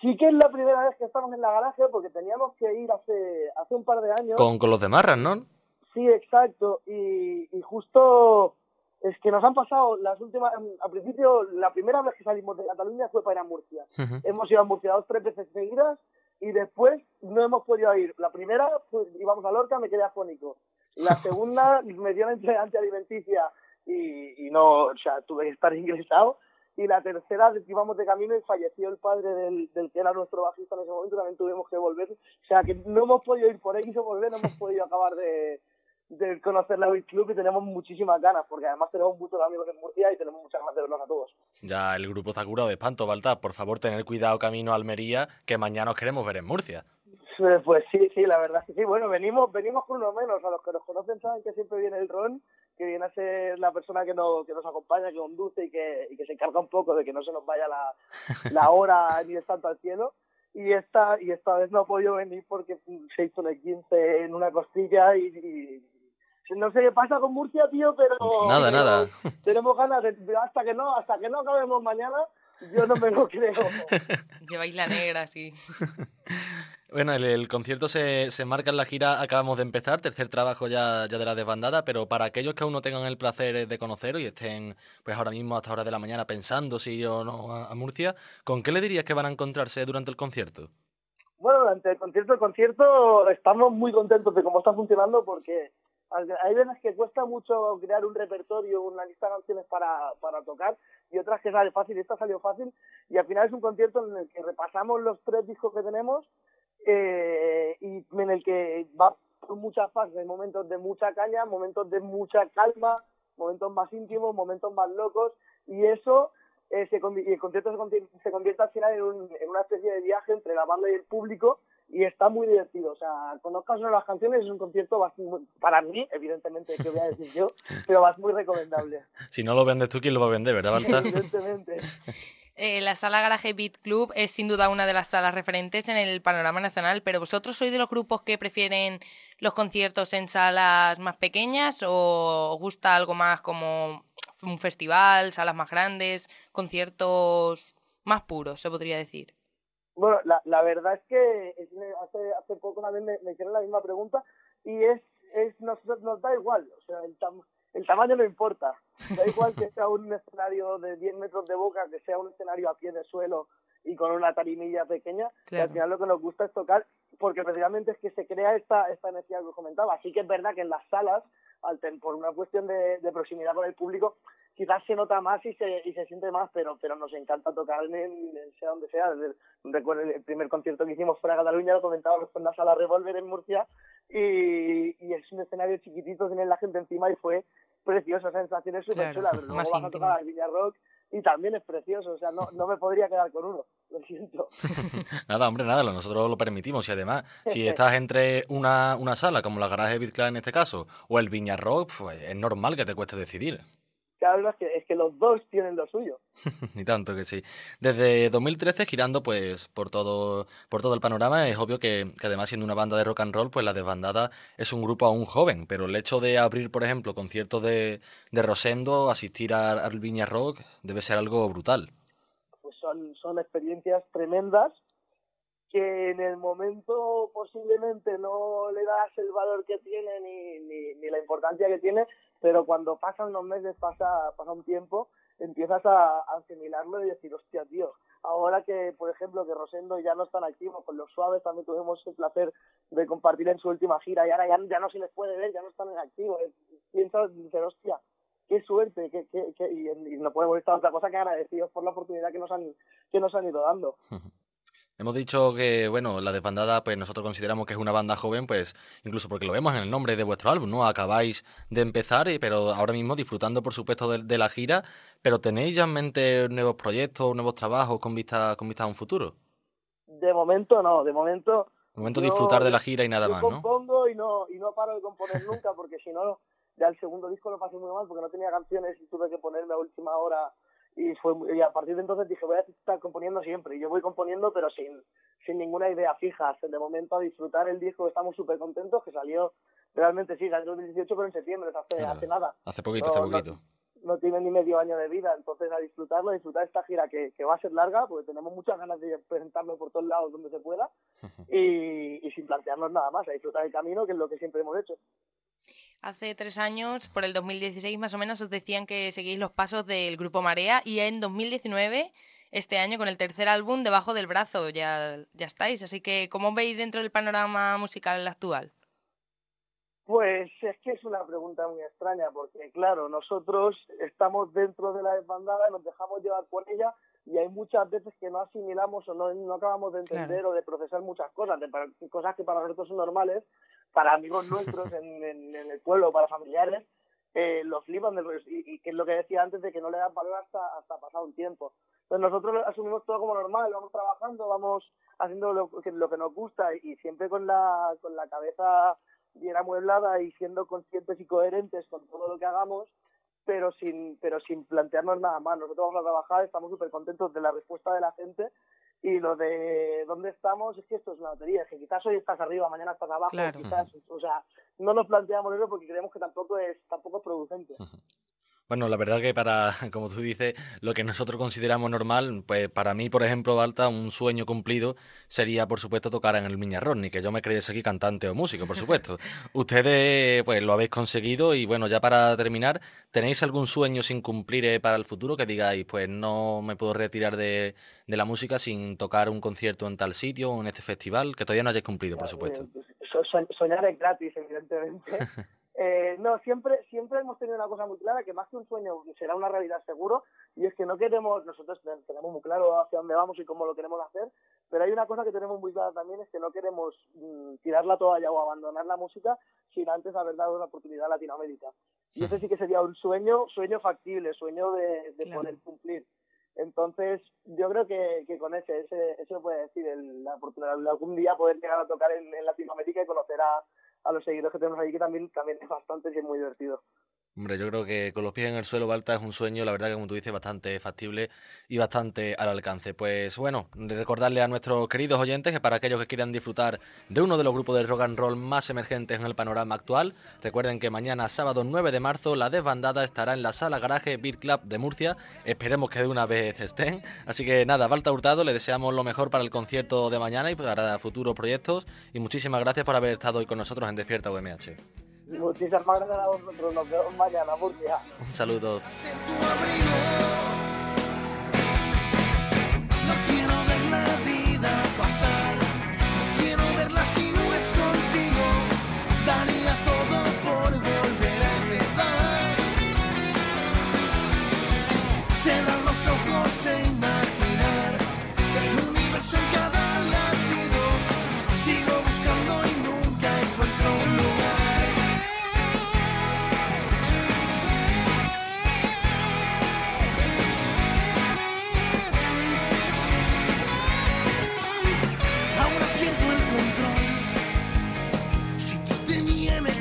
Sí que es la primera vez que estamos en la garaje porque teníamos que ir hace, hace un par de años. Con, con los de Marras, ¿no? Sí, exacto. Y, y justo es que nos han pasado las últimas... Al principio, la primera vez que salimos de Cataluña fue para ir a Murcia. Hemos ido a Murcia dos, tres veces seguidas y después no hemos podido ir. La primera, pues, íbamos a Lorca, me quedé afónico. La <laughs> segunda, me dio una entregante alimenticia y, y no, o sea, tuve que estar ingresado. Y la tercera, íbamos de camino y falleció el padre del, del que era nuestro bajista en ese momento, también tuvimos que volver. O sea, que no hemos podido ir por X o por B, no hemos <laughs> podido acabar de, de conocer la Beat Club y tenemos muchísimas ganas, porque además tenemos muchos amigos en Murcia y tenemos muchas ganas de vernos a todos. Ya el grupo está curado de espanto, Balta. Por favor, tener cuidado camino a Almería, que mañana os queremos ver en Murcia. Pues, pues sí, sí, la verdad es que sí. Bueno, venimos, venimos con uno menos. A los que nos conocen saben que siempre viene el Ron, que viene a ser la persona que nos, que nos acompaña, que conduce y que, y que se encarga un poco de que no se nos vaya la, la <laughs> hora ni el santo al cielo. Y esta, y esta vez no ha podido venir porque se hizo el 15 en una costilla y, y- no sé qué pasa con Murcia, tío, pero Nada, pero nada. tenemos ganas de, hasta que no, hasta que no acabemos mañana, yo no me lo <laughs> creo. Lleváis la negra, sí. <laughs> Bueno, el, concierto se, se marca en la gira, acabamos de empezar, tercer trabajo ya, ya de la desbandada, pero para aquellos que aún no tengan el placer de conoceros y estén pues ahora mismo hasta hora de la mañana pensando si ir o no a, Murcia, ¿con qué le dirías que van a encontrarse durante el concierto? Bueno, durante el concierto, el concierto estamos muy contentos de cómo está funcionando porque hay veces que cuesta mucho crear un repertorio, una lista de canciones para, para tocar y otras que sale fácil esta salió fácil y al final es un concierto en el que repasamos los tres discos que tenemos eh, y en el que va por muchas fases, hay momentos de mucha caña, momentos de mucha calma, momentos más íntimos, momentos más locos y eso eh, se y el concierto se, convi- se convierte al final en, un- en una especie de viaje entre la banda y el público y está muy divertido. O sea, conozcas una de las canciones, es un concierto bastante, para mí, evidentemente, que voy a decir yo, <laughs> pero va muy recomendable. Si no lo vendes tú, ¿quién lo va a vender, verdad, Balta? <laughs> Evidentemente. Eh, la sala Garaje Beat Club es sin duda una de las salas referentes en el panorama nacional, pero ¿vosotros sois de los grupos que prefieren los conciertos en salas más pequeñas o os gusta algo más como un festival, salas más grandes, conciertos más puros, se podría decir? Bueno, la, verdad es que hace, hace poco una vez me, hicieron la misma pregunta y es, es nos, nos da igual, o sea, el, el tamaño no importa. Da igual que sea un escenario de 10 metros de boca, que sea un escenario a pie de suelo y con una tarimilla pequeña, que al final lo que nos gusta es tocar, porque precisamente es que se crea esta, esta energía que os comentaba. Así que es verdad que en las salas, al ten- por una cuestión de, de proximidad con el público, quizás se nota más y se, y se siente más, pero, pero nos encanta tocar en, en sea donde sea. El- recuerdo el primer concierto que hicimos fuera de Cataluña, lo comentábamos con la sala Revolver en Murcia, y, y es un escenario chiquitito, tiene la gente encima y fue precioso, sensaciones súper Claro, chulas, pero <laughs> luego vas a tocar al Viña Rock y también es precioso, o sea, no, no me podría quedar con uno, lo siento. <laughs> Nada, hombre, nada, nosotros lo permitimos. Y además, si <laughs> estás entre una, una sala, como la Garaje Beat Club en este caso, o el Viña Rock, pues es normal que te cueste decidir. Claro, es que, es que los dos tienen lo suyo. <laughs> Ni tanto que sí. Desde 2013, girando pues por todo, por todo el panorama, es obvio que, que además siendo una banda de rock and roll, pues la desbandada es un grupo aún joven. Pero el hecho de abrir, por ejemplo, conciertos de, de Rosendo, asistir a- al Viña Rock, debe ser algo brutal. pues son, son experiencias tremendas que en el momento posiblemente no le das el valor que tiene ni, ni, ni la importancia que tiene, pero cuando pasan los meses, pasa, pasa un tiempo, empiezas a, asimilarlo y decir, hostia, tío, ahora que, por ejemplo, que Rosendo ya no están activos, con los suaves también tuvimos el placer de compartir en su última gira y ahora ya, ya no se les puede ver, ya no están en activo. Piensas, dices, hostia, qué suerte, qué, qué, qué- y, y no podemos estar otra cosa que agradecidos por la oportunidad que nos han, que nos han ido dando. <laughs> Hemos dicho que, bueno, la desbandada, pues nosotros consideramos que es una banda joven, pues incluso porque lo vemos en el nombre de vuestro álbum, ¿no? Acabáis de empezar, pero ahora mismo disfrutando, por supuesto, de, de la gira, pero ¿tenéis ya en mente nuevos proyectos, nuevos trabajos con vista, con vista a un futuro? De momento no, de momento De momento Yo- disfrutar de la gira y nada yo más, ¿no? compongo y no y no paro de componer nunca porque si no ya el segundo disco lo pasé muy mal porque no tenía canciones y tuve que ponerme a última hora y fue y a partir de entonces dije voy a estar componiendo siempre y yo voy componiendo pero sin sin ninguna idea fija de momento a disfrutar el disco estamos súper contentos que salió realmente sí salió en 2018 pero en septiembre hace, Nada. hace nada Hace poquito, No, hace no- poquito. no tiene ni medio año de vida, entonces a disfrutarlo, a disfrutar esta gira que, que va a ser larga, porque tenemos muchas ganas de presentarlo por todos lados donde se pueda, <laughs> y, y sin plantearnos nada más, a disfrutar el camino, que es lo que siempre hemos hecho. Hace tres años, por el 2016 más o menos, os decían que seguís los pasos del grupo Marea y en 2019, este año, con el tercer álbum debajo del brazo, ya, ya estáis. Así que, ¿cómo veis dentro del panorama musical actual? Pues es que es una pregunta muy extraña, porque claro, nosotros estamos dentro de la desbandada, nos dejamos llevar por ella, y hay muchas veces que no asimilamos o no, no acabamos de entender Claro. o de procesar muchas cosas, de, cosas que para nosotros son normales, para amigos <laughs> nuestros en, en- en el pueblo, para familiares, eh, los flipan del rollo. y, y que es lo que decía antes de que no le dan valor hasta, hasta pasado un tiempo. Pues nosotros lo asumimos todo como normal, vamos trabajando, vamos haciendo lo que, lo que nos gusta y siempre con la, con la cabeza bien amueblada y siendo conscientes y coherentes con todo lo que hagamos, pero sin, pero sin plantearnos nada más. Nosotros vamos a trabajar, estamos súper contentos de la respuesta de la gente y lo de dónde estamos es que esto es una lotería, es que quizás hoy estás arriba, mañana estás abajo, Claro. quizás, o sea, no nos planteamos eso porque creemos que tampoco es, tampoco es producente. Bueno, la verdad que para, <laughs> como tú dices, lo que nosotros consideramos normal, pues para mí, por ejemplo, Balta, un sueño cumplido sería, por supuesto, tocar en el Miñarrón, ni que yo me creyese aquí cantante o músico, por supuesto. <laughs> Ustedes, pues, lo habéis conseguido y, bueno, ya para terminar, ¿tenéis algún sueño sin cumplir eh, para el futuro que digáis, pues, no me puedo retirar de, de la música sin tocar un concierto en tal sitio o en este festival, que todavía no hayáis cumplido, por supuesto? So- soñar es gratis, evidentemente. <laughs> Eh, no, siempre, siempre hemos tenido una cosa muy clara, que más que un sueño será una realidad seguro, y es que no queremos, nosotros ten- tenemos muy claro hacia dónde vamos y cómo lo queremos hacer, pero hay una cosa que tenemos muy clara también, es que no queremos mm, tirar la toalla o abandonar la música sin antes haber dado una oportunidad a Latinoamérica. Y ese sí que sería un sueño, sueño factible, sueño de, de Claro. poder cumplir. Entonces, yo creo que, que con ese, ese, eso puede decir, el- la oportunidad de algún día poder llegar a tocar en, en Latinoamérica y conocer a, a los seguidores que tenemos ahí, que también, también es bastante y es muy divertido. Hombre, yo creo que con los pies en el suelo, Balta, es un sueño, la verdad que como tú dices, bastante factible y bastante al alcance. Pues bueno, recordarle a nuestros queridos oyentes que para aquellos que quieran disfrutar de uno de los grupos de rock and roll más emergentes en el panorama actual, recuerden que mañana, sábado 9 de marzo, la desbandada estará en la sala garaje Beat Club de Murcia. Esperemos que de una vez estén. Así que nada, Balta Hurtado, le deseamos lo mejor para el concierto de mañana y para futuros proyectos. Y muchísimas gracias por haber estado hoy con nosotros en Despierta UMH. Muchísimas gracias a vosotros, nos vemos mañana, Murcia. Un saludo.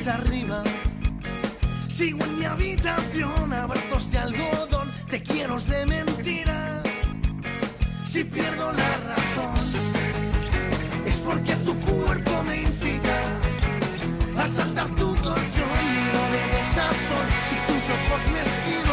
Arriba, sigo en mi habitación, abrazos de algodón, te quiero de mentira. Si pierdo la razón, es porque tu cuerpo me incita a saltar tu colchón lleno de desazón. Si tus ojos me esquivan.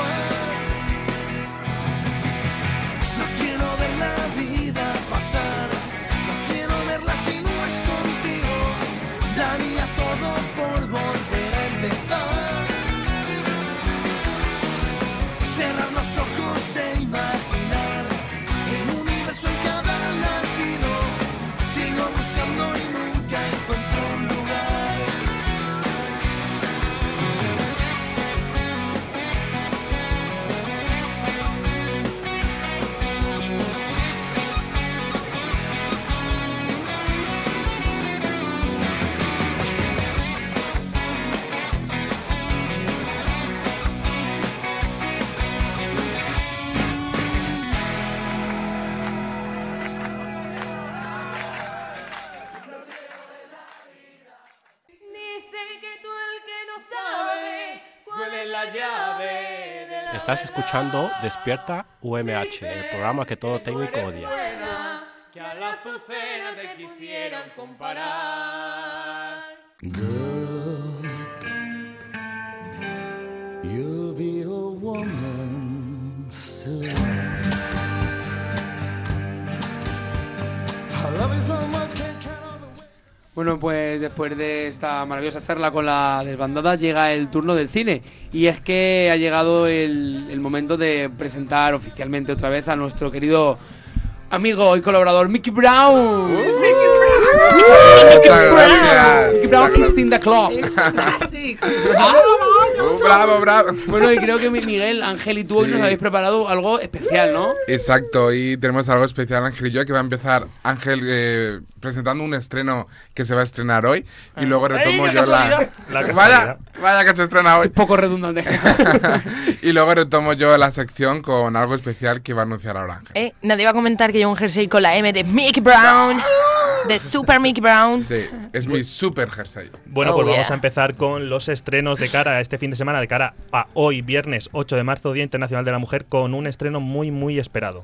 Escuchando Despierta UMH, el programa que todo técnico odia. buena que a la azucena te quisieran comparar. Girl, you'll be a woman Bueno, pues después de esta maravillosa charla con la desbandada llega el turno del cine. Y es que ha llegado el, el momento de presentar oficialmente otra vez a nuestro querido amigo y colaborador Mickey Brown. Mickey Muchas gracias. Mickey Brown is in the club. Bravo, bravo. Bueno, y creo que mi- Miguel, Ángel y tú hoy Sí. nos habéis preparado algo especial, ¿no? Exacto, y tenemos algo especial, Ángel y yo, que va a empezar Ángel eh, presentando un estreno que se va a estrenar hoy, y luego retomo ¡Ey, yo la... <laughs> vaya, vaya que se estrena hoy. Poco redundante. <laughs> y luego retomo yo la sección con algo especial que va a anunciar ahora Ángel. Eh, nadie va a comentar que llevo un jersey con la M de Mickey Brown, de Super Mickey Brown. Sí, es mi super jersey. Bueno, Oh, pues vamos a empezar con los estrenos de cara a este fin de semana, de cara a hoy, viernes 8 de marzo, Día Internacional de la Mujer, con un estreno muy, muy esperado.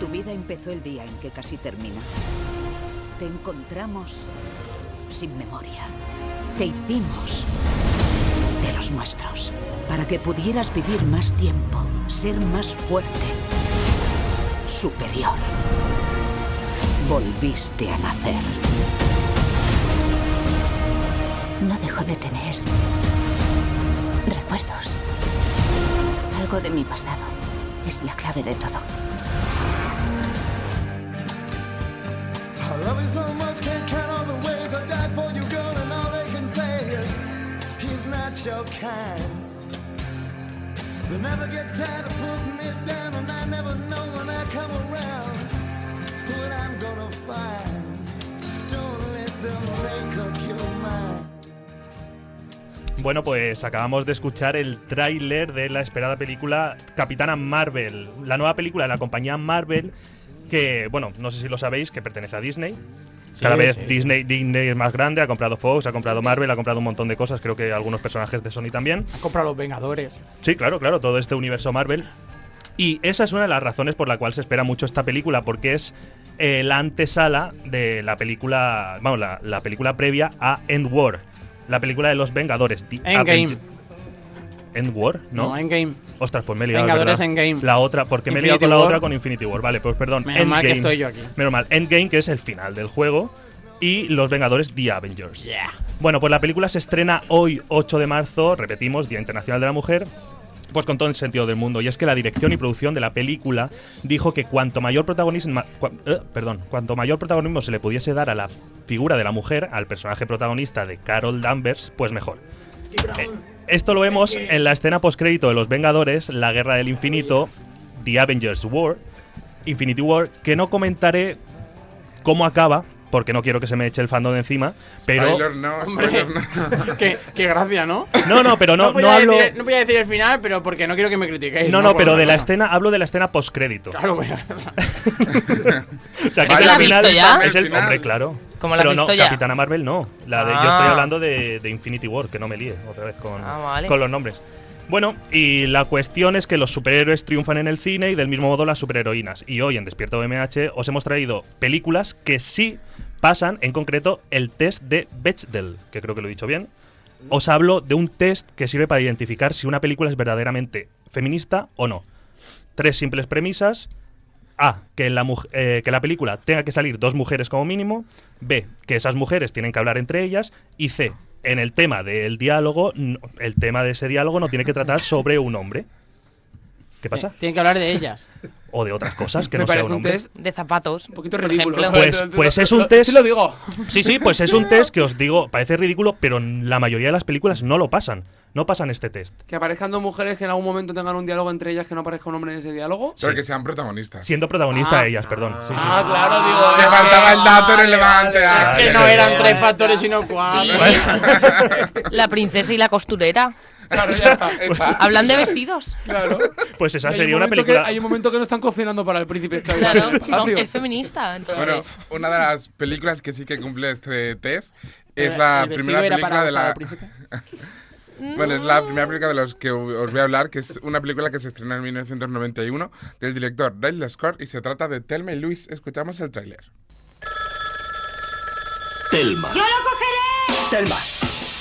Tu vida empezó el día en que casi termina. Te encontramos sin memoria. Te hicimos de los nuestros. Para que pudieras vivir más tiempo, ser más fuerte, superior. Volviste a nacer. No dejo de tener recuerdos. Algo de mi pasado es la clave de todo. Bueno, pues acabamos de escuchar el tráiler de la esperada película Capitana Marvel, la nueva película de la compañía Marvel que, bueno, no sé si lo sabéis, que pertenece a Disney. Cada vez. Disney, Disney es más grande, ha comprado Fox, ha comprado Marvel, ha comprado un montón de cosas, creo que algunos personajes de Sony también. Ha comprado los Vengadores. Sí, claro, claro, todo este universo Marvel. Y esa es una de las razones por la cual se espera mucho esta película, porque es eh, la antesala de la película, vamos, la, la película previa a End War, la película de los Vengadores. The Endgame. End War, ¿no? No, Endgame. Ostras, pues me he liado, Vengadores ¿verdad? Endgame. La otra, porque me he liado Infinity con la War. otra con Infinity War. Vale, pues perdón. Menos mal que estoy yo aquí. Menos mal. Endgame, que es el final del juego. Y Los Vengadores The Avengers. Bueno, pues la película se estrena hoy, 8 de marzo, repetimos, Día Internacional de la Mujer. Pues con todo el sentido del mundo. Y es que la dirección y producción de la película dijo que cuanto mayor protagonismo, cua- eh, perdón, cuanto mayor protagonismo se le pudiese dar a la figura de la mujer, al personaje protagonista de Carol Danvers, pues mejor. Eh, esto lo vemos en la escena postcrédito de Los Vengadores, La Guerra del Infinito, The Avengers War, Infinity War, que no comentaré cómo acaba, porque no quiero que se me eche el fandom de encima, pero... Spoiler no, spoiler no. <laughs> qué, qué gracia, ¿no? No, no, pero no, no hablo... decir, no voy a decir el final, pero porque no quiero que me critiquéis. No, no, pero de la escena, hablo de la escena postcrédito. Claro, voy a- <laughs> O sea, que ¿Es la el final, visto ya? es el El final. hombre, claro. ¿Cómo la Pero no, ya? Capitana Marvel no. La de, Yo Ah. estoy hablando de, de Infinity War, que no me líe otra vez con, Ah, vale. con los nombres. Bueno, y la cuestión es que los superhéroes triunfan en el cine y del mismo modo las superheroínas. Y hoy en Despierto MH os hemos traído películas que sí pasan, en concreto, el test de Bechdel, que creo que lo he dicho bien. Os hablo de un test que sirve para identificar si una película es verdaderamente feminista o no. Tres simples premisas. A. Que en la, muj- eh, que la película tenga que salir dos mujeres como mínimo. B. Que esas mujeres tienen que hablar entre ellas. Y C. En el tema del diálogo, no- el tema de ese diálogo no tiene que tratar sobre un hombre. ¿Qué pasa? Tienen que hablar de ellas. <laughs> O de otras cosas que Me no sea un un hombre. test De zapatos. Un poquito por ridículo. ejemplo. Pues, pues es un test. sí lo digo. Sí, sí, pues es un test que os digo, parece ridículo, pero la mayoría de las películas no lo pasan. No pasan este test. Que aparezcan dos mujeres que en algún momento tengan un diálogo entre ellas que no aparezca un hombre en ese diálogo. Pero Sí. que sean protagonistas. Siendo protagonista Ah. ellas, perdón. Sí, sí. Ah, claro, digo. Es que faltaba el dato relevante. ah. que no eran tres factores, sino cuatro. Sí. <laughs> La princesa y la costurera. Claro, ya <laughs> está. Hablan de vestidos. Claro. Pues esa un sería una que- película. hay un momento que no están cocinando para el príncipe Claro, <laughs> es feminista. Entonces. Bueno, una de las películas que sí que cumple este test es la primera era película para de la. <laughs> Bueno, es la primera película de los que os voy a hablar, que es una película que se estrenó en 1991 del director Ridley Scott y se trata de Telma y Luis. Escuchamos el tráiler. Telma. ¡Yo lo cogeré! Telma,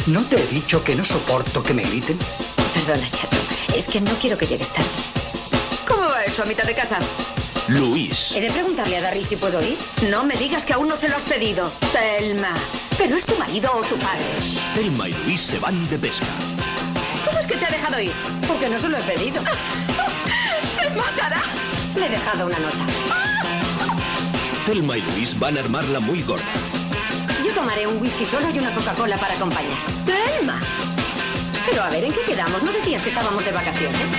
¿no te he dicho que no soporto que me griten? Perdona, chato. Es que no quiero que llegues tarde. ¿Cómo va eso a mitad de casa? Luis. He de preguntarle a Darry si puedo ir. No me digas que aún no se lo has pedido. Telma. ¿Pero es tu marido o tu padre? Telma y Luis se van de pesca. ¿Cómo es que te ha dejado ir? Porque no se lo he pedido. <laughs> ¡Me matará! Le he dejado una nota. Telma y Luis van a armarla muy gorda. Yo tomaré un whisky solo y una Coca-Cola para acompañar. ¡Telma! Pero a ver, ¿en qué quedamos? ¿No decías que estábamos de vacaciones?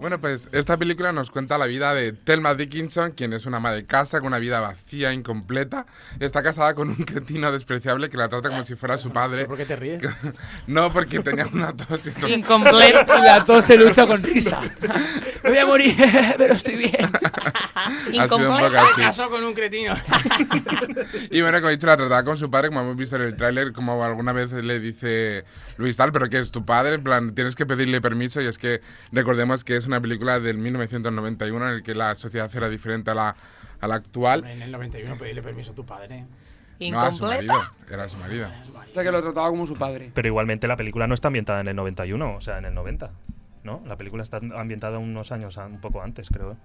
Bueno, pues esta película nos cuenta la vida de Thelma Dickinson, quien es una ama de casa con una vida vacía, incompleta. Está casada con un cretino despreciable que la trata como si fuera su padre. ¿Por qué te ríes? <laughs> No, porque tenía una tos. Y la tos se lucha con risa. <laughs> Me voy a morir, <laughs> pero estoy bien. <laughs> Ha sido un poco Incompleta. así. Me casó con un cretino. <laughs> Y bueno, como he dicho, la trataba con su padre, como hemos visto en el tráiler, como alguna vez le dice Luis tal, pero que es tu padre, en plan, tienes que pedirle permiso y es que recordemos que es una película del 1991 en el que la sociedad era diferente a la, a la actual. En el 91 pedirle permiso a tu padre. No, a su marido, era su marido. O sea que lo trataba como su padre. Pero igualmente la película no está ambientada en el 91, o sea, en el 90. ¿No? La película está ambientada unos años a- un poco antes, creo.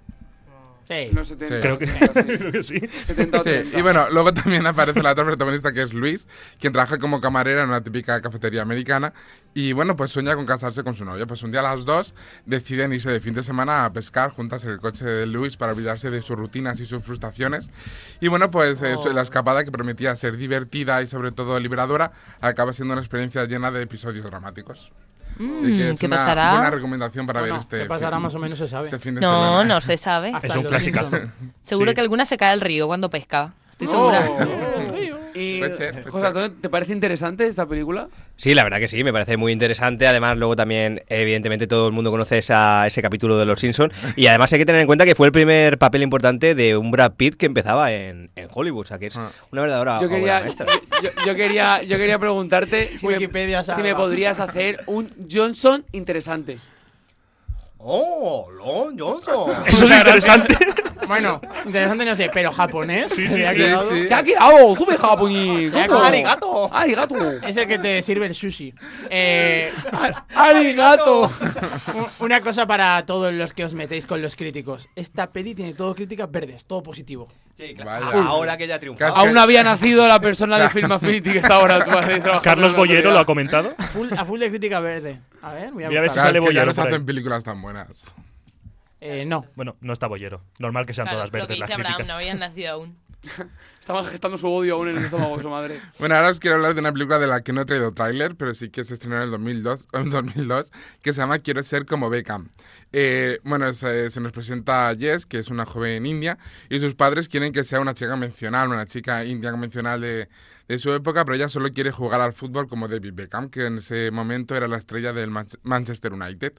Sí. Los 70. Sí. Creo que, 70, sí. <laughs> creo que sí. 70, Sí, 80. y bueno, luego también aparece la otra protagonista que es Luis, quien trabaja como camarera en una típica cafetería americana y bueno, pues sueña con casarse con su novia. Pues un día las dos deciden irse de fin de semana a pescar juntas en el coche de Luis para olvidarse de sus rutinas y sus frustraciones. Y bueno, pues eh, la escapada que prometía ser divertida y sobre todo liberadora acaba siendo una experiencia llena de episodios dramáticos. Así que es ¿qué una pasará? buena recomendación para Bueno, ver este ¿qué pasará fin- más o menos se sabe. este fin de No, semana. no se sabe. Es un. Simpson. Seguro Sí. que alguna se cae al río cuando pesca. Estoy Oh. Y, José Antonio, ¿te parece interesante esta película? Sí, la verdad que sí, me parece muy interesante. Además, luego también, evidentemente, todo el mundo conoce esa- ese capítulo de Los Simpsons. Y además hay que tener en cuenta que fue el primer papel importante de un Brad Pitt que empezaba en, en Hollywood. O sea, que es una verdadera Yo quería, maestra. yo, yo quería, yo quería preguntarte si, Wikipedia me, si salva. me podrías hacer un Johnson interesante. ¡Oh, Lon Johnson! <laughs> Eso es interesante. Bueno, interesante no sé, pero japonés. Sí, ¿se sí, sí, sí. ¿Qué ha quedado? ¡Sube japonés! ¡Arigato! ¡Arigato! Es el que te sirve el sushi. Eh, ¡Arigato! un- Una cosa para todos los que os metéis con los críticos. Esta peli tiene todo críticas verdes, todo positivo. Vaya. Ahora que ya triunfa. Aún no había nacido la persona de <laughs> Film Affinity que está ahora tú has trabajando Carlos Bollero lo ha comentado. A full, a full de crítica verde. A ver, voy a, Voy a ver si sale Bollero no se hacen películas tan buenas. Eh, no. Bueno, no está Bollero. Normal que sean Claro, todas lo que verdes dice las Abraham, críticas. no habían nacido aún. <laughs> Estaba gestando su odio aún en el estómago de su madre. <laughs> Bueno, ahora os quiero hablar de una película de la que no he traído tráiler, pero sí que se estrenó en el 2002, <laughs> en 2002 que se llama Quiero ser como Beckham. Eh, bueno, se, se nos presenta a Jess, que es una joven india, y sus padres quieren que sea una chica convencional, una chica india convencional de, de su época, pero ella solo quiere jugar al fútbol como David Beckham, que en ese momento era la estrella del Manch- Manchester United.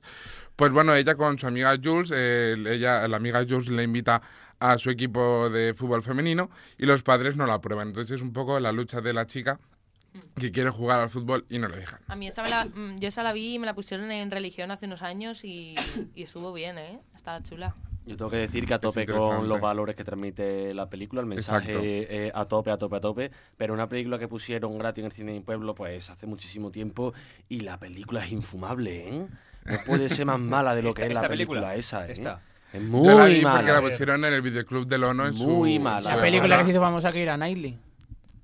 Pues bueno, ella con su amiga Jules, ella, la amiga Jules le invita a su equipo de fútbol femenino y los padres no la aprueban. Entonces es un poco la lucha de la chica que quiere jugar al fútbol y no le dejan. A mí esa me la, mm, yo esa la vi y me la pusieron en religión hace unos años y, y estuvo bien, ¿eh? Está chula. Yo tengo que decir que a tope con los valores que transmite la película, el mensaje eh, a tope, a tope, a tope. Pero una película que pusieron gratis en el cine de mi pueblo, pues hace muchísimo tiempo y la película es infumable, ¿eh? No puede ser más mala de lo que es la esta película, película, esa, ¿eh? esta. Es Yo muy la vi porque mala. la pusieron en el videoclub del ONO en su... Muy mala. su La película que se hizo famosa que era Knightley.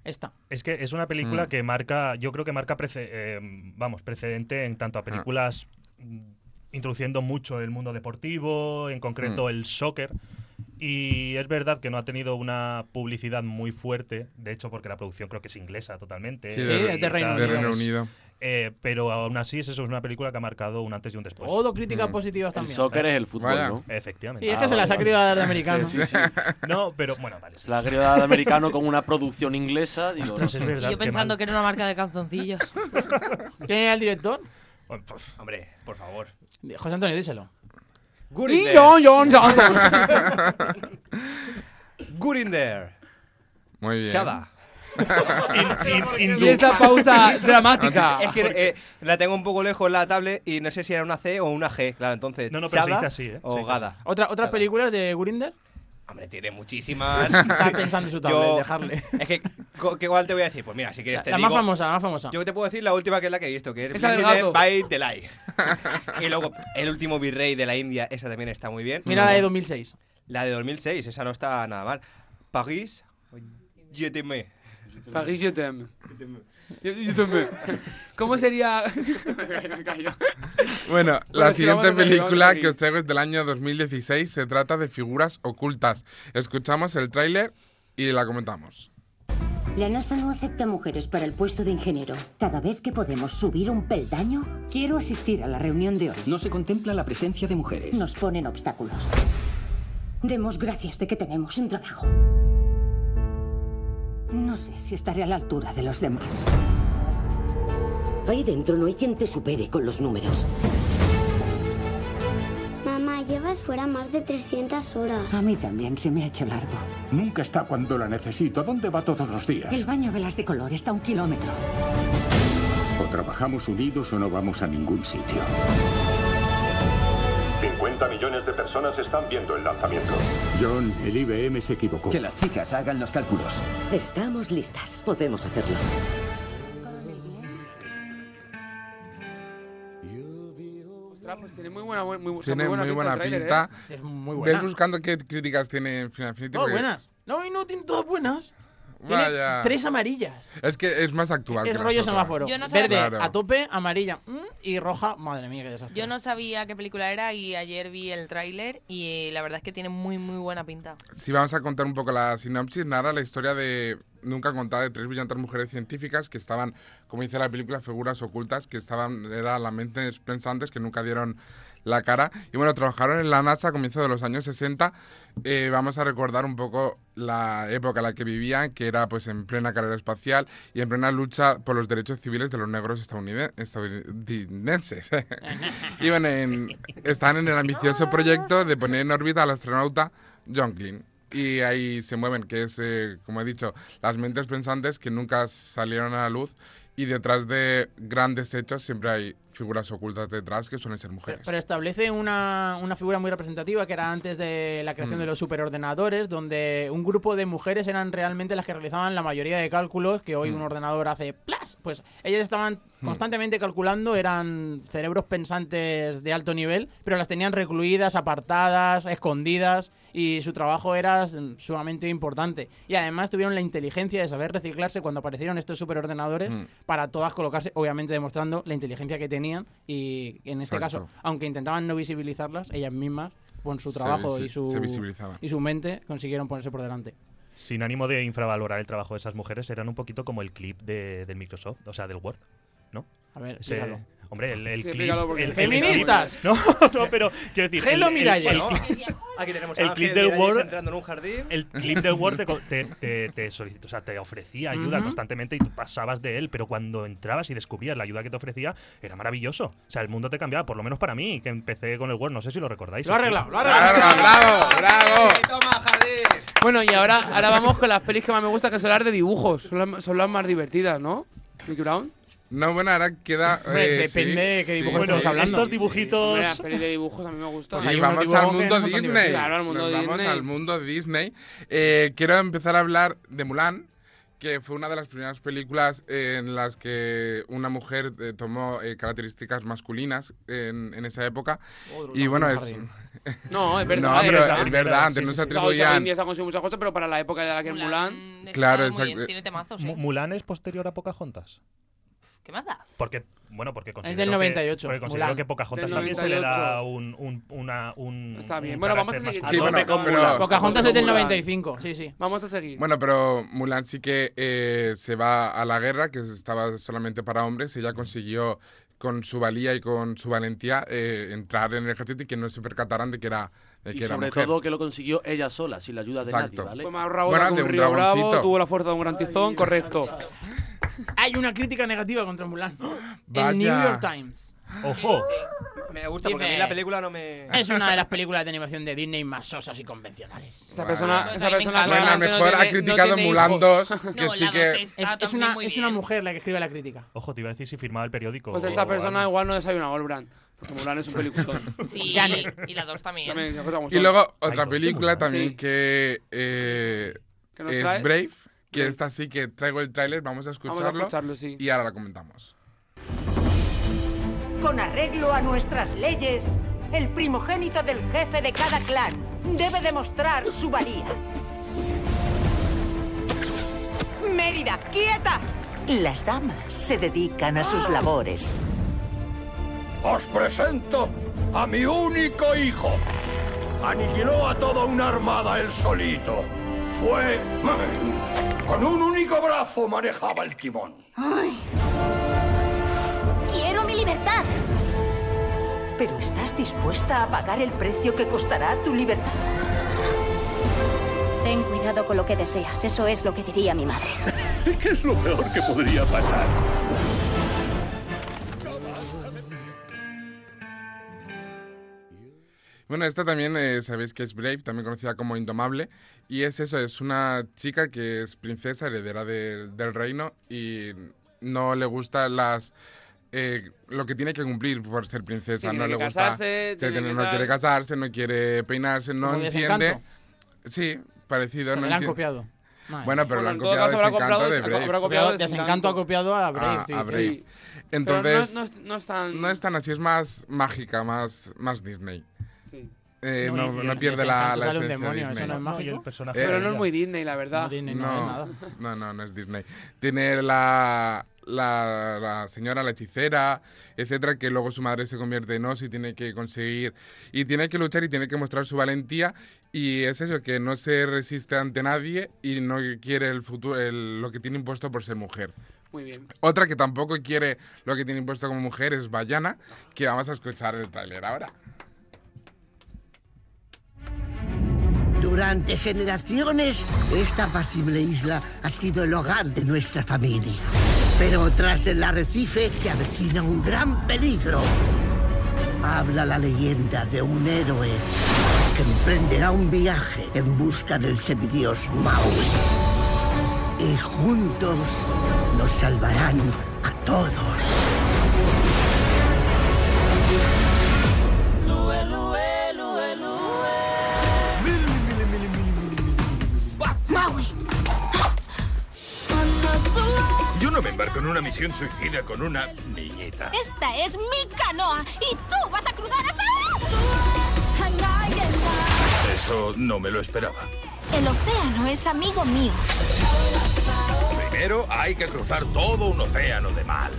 Esta. Es que es una película Mm. que marca, yo creo que marca, prece- eh, vamos, precedente en tanto a películas mm, introduciendo mucho el mundo deportivo, en concreto Mm. el soccer. Y es verdad que no ha tenido una publicidad muy fuerte, de hecho porque la producción creo que es inglesa totalmente. Sí, y de, es de Reino de Unido. Reino Unido. eh, pero aún así es eso, es una película que ha marcado un antes y un después. Todo críticas Mm. positivas El también. soccer es el fútbol, Vaya. ¿no? Efectivamente. Sí, es Ah, que se las ha vale, querido vale. dar de americano. Sí, sí. <laughs> No, pero bueno, vale. Se la ha querido dar de americano con una producción inglesa. Digo, Ostras, no es verdad. Y yo pensando que era una marca de calzoncillos. <laughs> ¿Quién era el director? Pues, Hombre, por favor. José Antonio, díselo. Good in Y there. John John Johnson. Good in there. Muy bien. Chada. <laughs> in- <laughs> in- Y esa pausa dramática. <laughs> Es que eh, la tengo un poco lejos la tablet y no sé si era una C o una G. Claro, entonces. No, no, pero se Chada dice así, ¿eh? Se O Gada. ¿Otra, ¿Otras Chada. películas de Gurinder? Hombre, tiene muchísimas. <laughs> Estaba pensando en su tablet, Yo- dejarle. Es que, ¿qué igual te voy a decir? Pues mira, si quieres La, te la digo. más famosa, la más famosa. Yo te puedo decir la última que es la que he visto, que es by the Light. y luego, el último virrey de la India, esa también está muy bien. Mira la de 2006. La de 2006, esa no está nada mal. París, je t'aimais. Paris, je t'aime. Yo, yo también. ¿Cómo sería...? Me. <laughs> Bueno, Bueno, la sí, vamos siguiente a seguir, vamos a película seguir. que os traigo es del año 2016. Se trata de figuras ocultas. Escuchamos el tráiler y la comentamos. La NASA no acepta mujeres para el puesto de ingeniero. Cada vez que podemos subir un peldaño, quiero asistir a la reunión de hoy. No se contempla la presencia de mujeres. Nos ponen obstáculos. Demos gracias de que tenemos un trabajo. No sé si estaré a la altura de los demás. Ahí dentro no hay quien te supere con los números. Mamá, llevas fuera más de 300 horas. A mí también se me ha hecho largo. Nunca está cuando la necesito. ¿Dónde va todos los días? El baño velas de color está a un kilómetro. O trabajamos unidos o no vamos a ningún sitio. 50 millones de personas están viendo el lanzamiento. John, el IBM se equivocó. Que las chicas hagan los cálculos. Estamos listas. Podemos hacerlo. Pues tiene muy buena, muy, muy, o sea, Tiene muy pinta buena el tráiler, pinta. ¿eh? Es muy ¿Ves buena. buscando qué críticas tiene en Final Fantasy? Todas Porque- buenas. No, y no tiene todas buenas. Tiene Vaya. tres amarillas. Es que es más actual. Es que rollo semáforo. Yo no sabía- Verde Claro. a tope, amarilla mm, y roja. Madre mía, qué desastre. Yo no sabía qué película era y ayer vi el tráiler y la verdad es que tiene muy muy buena pinta. Si vamos a contar un poco la sinopsis, narra la historia de nunca contada de tres brillantes mujeres científicas que estaban, como dice la película, figuras ocultas, que estaban, eran las mentes pensantes que nunca dieron la cara. Y bueno, trabajaron en la NASA a comienzos de los años 60. Eh, vamos a recordar un poco la época en la que vivían, que era pues en plena carrera espacial y en plena lucha por los derechos civiles de los negros estadounide- estadounidenses. <laughs> en- están en el ambicioso proyecto de poner en órbita al astronauta John Glenn. Y ahí se mueven, que es, eh, como he dicho, las mentes pensantes que nunca salieron a la luz. Y detrás de grandes hechos siempre hay figuras ocultas detrás que suelen ser mujeres. Pero establece una, una figura muy representativa que era antes de la creación Mm. de los superordenadores, donde un grupo de mujeres eran realmente las que realizaban la mayoría de cálculos que hoy Mm. un ordenador hace ¡plas! Pues ellas estaban Mm. constantemente calculando, eran cerebros pensantes de alto nivel, pero las tenían recluidas, apartadas, escondidas y su trabajo era sumamente importante. Y además tuvieron la inteligencia de saber reciclarse cuando aparecieron estos superordenadores Mm. para todas colocarse, obviamente demostrando la inteligencia que tenían y en este Exacto. caso, aunque intentaban no visibilizarlas, ellas mismas, con su Se trabajo y, su, se y su mente, consiguieron ponerse por delante. Sin ánimo de infravalorar el trabajo de esas mujeres, eran un poquito como el clip de, del Microsoft, o sea, del Word, ¿no? A ver. Hombre, el, el Sí, clip... el- ¡Feministas! No, <laughs> no, pero quiero decir... Hello, el- el- Miralles. No. Aquí tenemos a el clip del Word entrando en un jardín. el clip del Word te, co- <laughs> te, te, te solicitó- o sea, te ofrecía ayuda constantemente y tú pasabas de él, pero cuando entrabas y descubrías la ayuda que te ofrecía, era maravilloso. O sea, el mundo te cambiaba, por lo menos para mí, que empecé con el Word, no sé si lo recordáis. Lo ha arreglado, lo ha arreglado. ¡Bravo, bravo! ¡Toma, jardín! Bueno, y ahora, ahora vamos con las pelis que más me gustan, que son las de dibujos. Son las, son las más divertidas, ¿no? Mickey Brown. No, bueno, ahora queda... Eh, depende sí, de qué sí, dibujos sí. estamos hablando. Estos dibujitos... Las pelis de dibujos a mí me gustan. Sí, vamos al mundo Disney. Claro, al mundo Nos vamos Disney. al mundo Disney. Eh, quiero empezar a hablar de Mulan, que fue una de las primeras películas en las que una mujer eh, tomó eh, características masculinas en, en esa época. Oh, y bueno, es... No, es <laughs> verdad. No, es pero verdad. es verdad, antes no se atribuían... día se han conseguido muchas cosas, pero para la época de la que es Mulan... Claro, exacto. Tiene temazos, ¿eh? ¿Mulan es posterior a Pocahontas? ¿Qué más da? Porque, bueno, porque considero del que- 98, porque considero Mulan. que Pocahontas Del también se le da 98. un, un, una, un Está bien. un Bueno, vamos a carácter seguir. más Sí, bueno, con Mulan. Pocahontas es del Mulan. 95, sí, sí. Vamos a seguir. Bueno, pero Mulan sí que eh, se va a la guerra, que estaba solamente para hombres. Ella consiguió, con su valía y con su valentía, eh, entrar en el ejército y que no se percataran de que era, de que Y era sobre mujer. todo que lo consiguió ella sola, sin la ayuda de Exacto. nadie, ¿vale? Bueno, que de un un río bravo, tuvo la fuerza de un gran tizón, correcto. Hay una crítica negativa contra Mulan. Vaya. El New York Times. Ojo. Me gusta porque a mí la película no me... Es una de las películas de animación de Disney más sosas y convencionales. Esa persona, Pues esa persona. Bueno, a lo claramente no mejor ha no criticado Mulan hijos. 2, <laughs> que No, sí que... Es, una, es una mujer la que escribe la crítica. Ojo, te iba a decir si firmaba el periódico. Pues o esta persona algo. igual no desayuna Goldbrand. Porque Mulan es un peliculón. <laughs> Sí, y la dos también. Y luego otra película también Sí. que eh, ¿Qué nos es traes? Brave, que esta sí que traigo el tráiler, vamos a Vamos a escucharlo, escucharlo, sí. y ahora la comentamos. Con arreglo a nuestras leyes, el primogénito del jefe de cada clan debe demostrar su valía. Mérida, quieta. Las damas se dedican a sus labores. Os presento a mi único hijo. Aniquiló a toda una armada él solito. Fue... <laughs> Con un único brazo manejaba el timón. Ay. Quiero mi libertad. Pero ¿estás dispuesta a pagar el precio que costará tu libertad? Ten cuidado con lo que deseas, eso es lo que diría mi madre. <laughs> ¿Qué es lo peor que podría pasar? Bueno, esta también eh, sabéis que es Brave, también conocida como Indomable, y es eso, es una chica que es princesa, heredera de- del reino, y no le gusta las... eh, lo que tiene que cumplir por ser princesa, Sí, no le gusta... casarse, se tiene no quiere casarse, no quiere peinarse, no Como entiende... Desencanto. Sí, parecido. Se no me la han copiado. Madre. Bueno, pero Bueno, lo han copiado caso Desencanto de Brave. habrá copiado Desencanto ha copiado a Brave, Ah, sí, a. Brave. Sí. Entonces, Pero no, es- no no es tan... no es tan así, es más mágica, más, más Disney. Sí. Eh, No, pierde la, la esencia demonio, Disney. eso no es el personaje Eh, Pero de no es muy Disney, la verdad. No, Disney no, es nada. No, no, no es Disney. Tiene la, la, la señora, la hechicera, etcétera, que luego su madre se convierte en Oz y tiene que conseguir, y tiene que luchar y tiene que mostrar su valentía, y es eso, que no se resiste ante nadie y no quiere el futuro, el- lo que tiene impuesto por ser mujer. Muy bien. Otra que tampoco quiere lo que tiene impuesto como mujer es Bayana, que vamos a escuchar el tráiler ahora. Durante generaciones, esta apacible isla ha sido el hogar de nuestra familia. Pero tras el arrecife se avecina un gran peligro. Habla la leyenda de un héroe que emprenderá un viaje en busca del semidios Maui. Y juntos nos salvarán a todos. Embarco en una misión suicida con una niñita. Esta es mi canoa y tú vas a cruzar hasta... Eso no me lo esperaba. El océano es amigo mío. Primero hay que cruzar todo un océano de mal.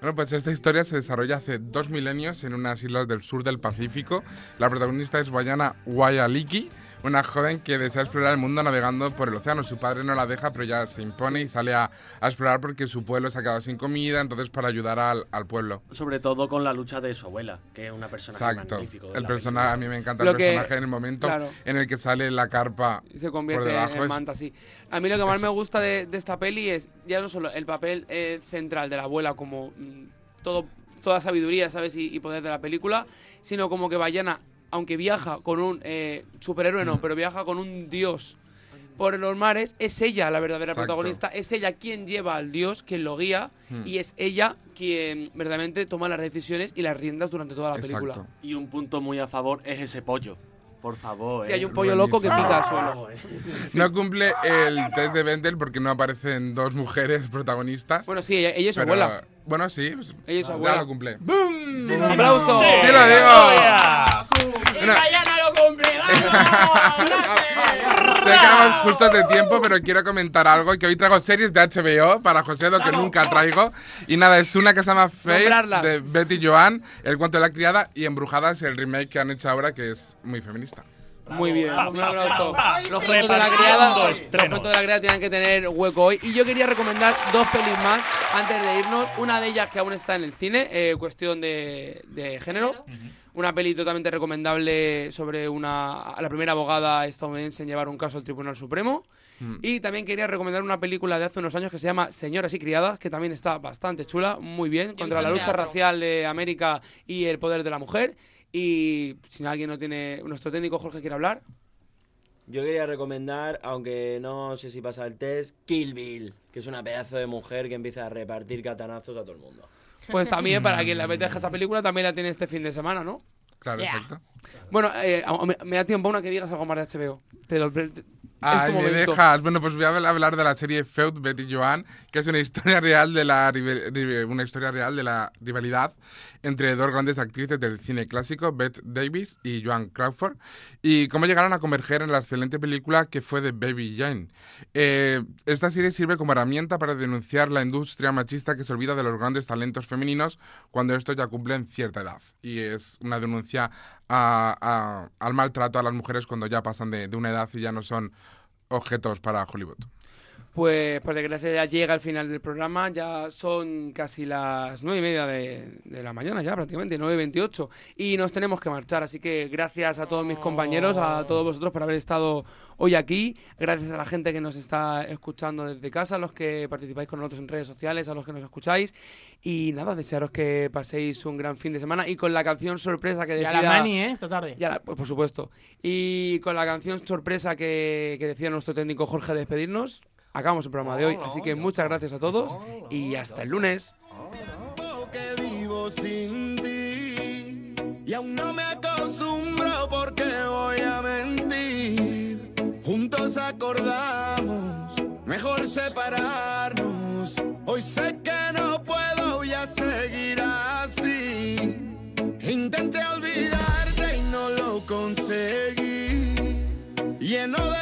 Bueno, pues esta historia se desarrolla hace dos milenios en unas islas del sur del Pacífico. La protagonista es Bayana Wayaliki, una joven que desea explorar el mundo navegando por el océano. Su padre no la deja, pero ya se impone y sale a, a explorar porque su pueblo se ha quedado sin comida, entonces para ayudar al, al pueblo. Sobre todo con la lucha de su abuela, que es una personaje Exacto. magnífico. El personaje, a mí me encanta Lo el que- personaje en el momento claro. en el que sale la carpa Y se por convierte debajo. en manta, sí. A mí lo que más Eso. me gusta de, de esta peli es ya no solo el papel eh, central de la abuela como mm, todo, toda sabiduría, ¿sabes? Y, y poder de la película, sino como que Bayana, aunque viaja con un eh, superhéroe, Mm. no, pero viaja con un dios por los mares, es ella la verdadera Exacto. protagonista, es ella quien lleva al dios, quien lo guía, Hmm. y es ella quien verdaderamente toma las decisiones y las riendas durante toda la película. Y un punto muy a favor es ese pollo. Por favor. Sí, eh. hay un pollo loco que pica al suelo. <laughs> No cumple el test de Bendel porque no aparecen dos mujeres protagonistas. Bueno, sí, ella, ella es su Pero, abuela. Bueno, sí. pues, Ella es su ya abuela. lo cumple. ¡Bum! ¡Un aplauso! ¡Sí, lo digo! Bueno, Bayana lo cumple! sé que vamos <laughs> justos de tiempo, pero quiero comentar algo. Que hoy traigo series de HBO para José, lo que nunca traigo. Y nada, es una que se llama Faith, de Betty Joan, El cuento de la criada, y Embrujadas, el remake que han hecho ahora, que es muy feminista. Muy bien, un aplauso. Los cuentos de la criada, los cuentos de la criada tienen que tener hueco hoy. Y yo quería recomendar dos pelis más antes de irnos. Una de ellas que aún está en el cine, eh, cuestión de, de género. Una peli totalmente recomendable sobre una la primera abogada estadounidense en llevar un caso al Tribunal Supremo. Mm. Y también quería recomendar una película de hace unos años que se llama Señoras y Criadas, que también está bastante chula, muy bien, contra la lucha racial de América y el poder de la mujer. Y si alguien no tiene. Nuestro técnico Jorge quiere hablar. Yo quería recomendar, aunque no sé si pasa el test, Kill Bill, que es una pedazo de mujer que empieza a repartir catanazos a todo el mundo. Pues también, para quien le apetezca esa película, también la tiene este fin de semana, ¿no? Claro, Yeah. exacto. Bueno, eh, me, me da tiempo una que digas algo más de HBO. Te lo, te- Ay, tu me dejas. Bueno, pues voy a habl- hablar de la serie Feud Betty Joan, que es una historia <laughs> real de la una historia real de la rivalidad entre dos grandes actrices del cine clásico, Bette Davis y Joan Crawford, y cómo llegaron a converger en la excelente película que fue de Baby Jane. Eh, esta serie sirve como herramienta para denunciar la industria machista que se olvida de los grandes talentos femeninos cuando estos ya cumplen cierta edad. Y es una denuncia a- a- al maltrato a las mujeres cuando ya pasan de, de una edad y ya no son objetos para Hollywood. Pues por desgracia ya llega el final del programa, ya son casi las nueve y media de, de la mañana ya prácticamente, 9.28 y nos tenemos que marchar, así que gracias a todos mis compañeros, a todos vosotros por haber estado hoy aquí, gracias a la gente que nos está escuchando desde casa, a los que participáis con nosotros en redes sociales, a los que nos escucháis. Y nada, desearos que paséis un gran fin de semana. Y con la canción sorpresa que Y a decida... la Mani, ¿eh? Esta tarde. Y a la- pues, por supuesto. Y con la canción sorpresa que, que decía nuestro técnico Jorge despedirnos, acabamos el programa de hoy. Así que muchas gracias a todos y hasta el lunes. que vivo sin ti y aún no me acostumbro porque voy a mentir. Juntos acordamos, mejor separarnos. Hoy sé que no puedo ya seguir así. Intenté olvidarte y no lo conseguí. Lleno de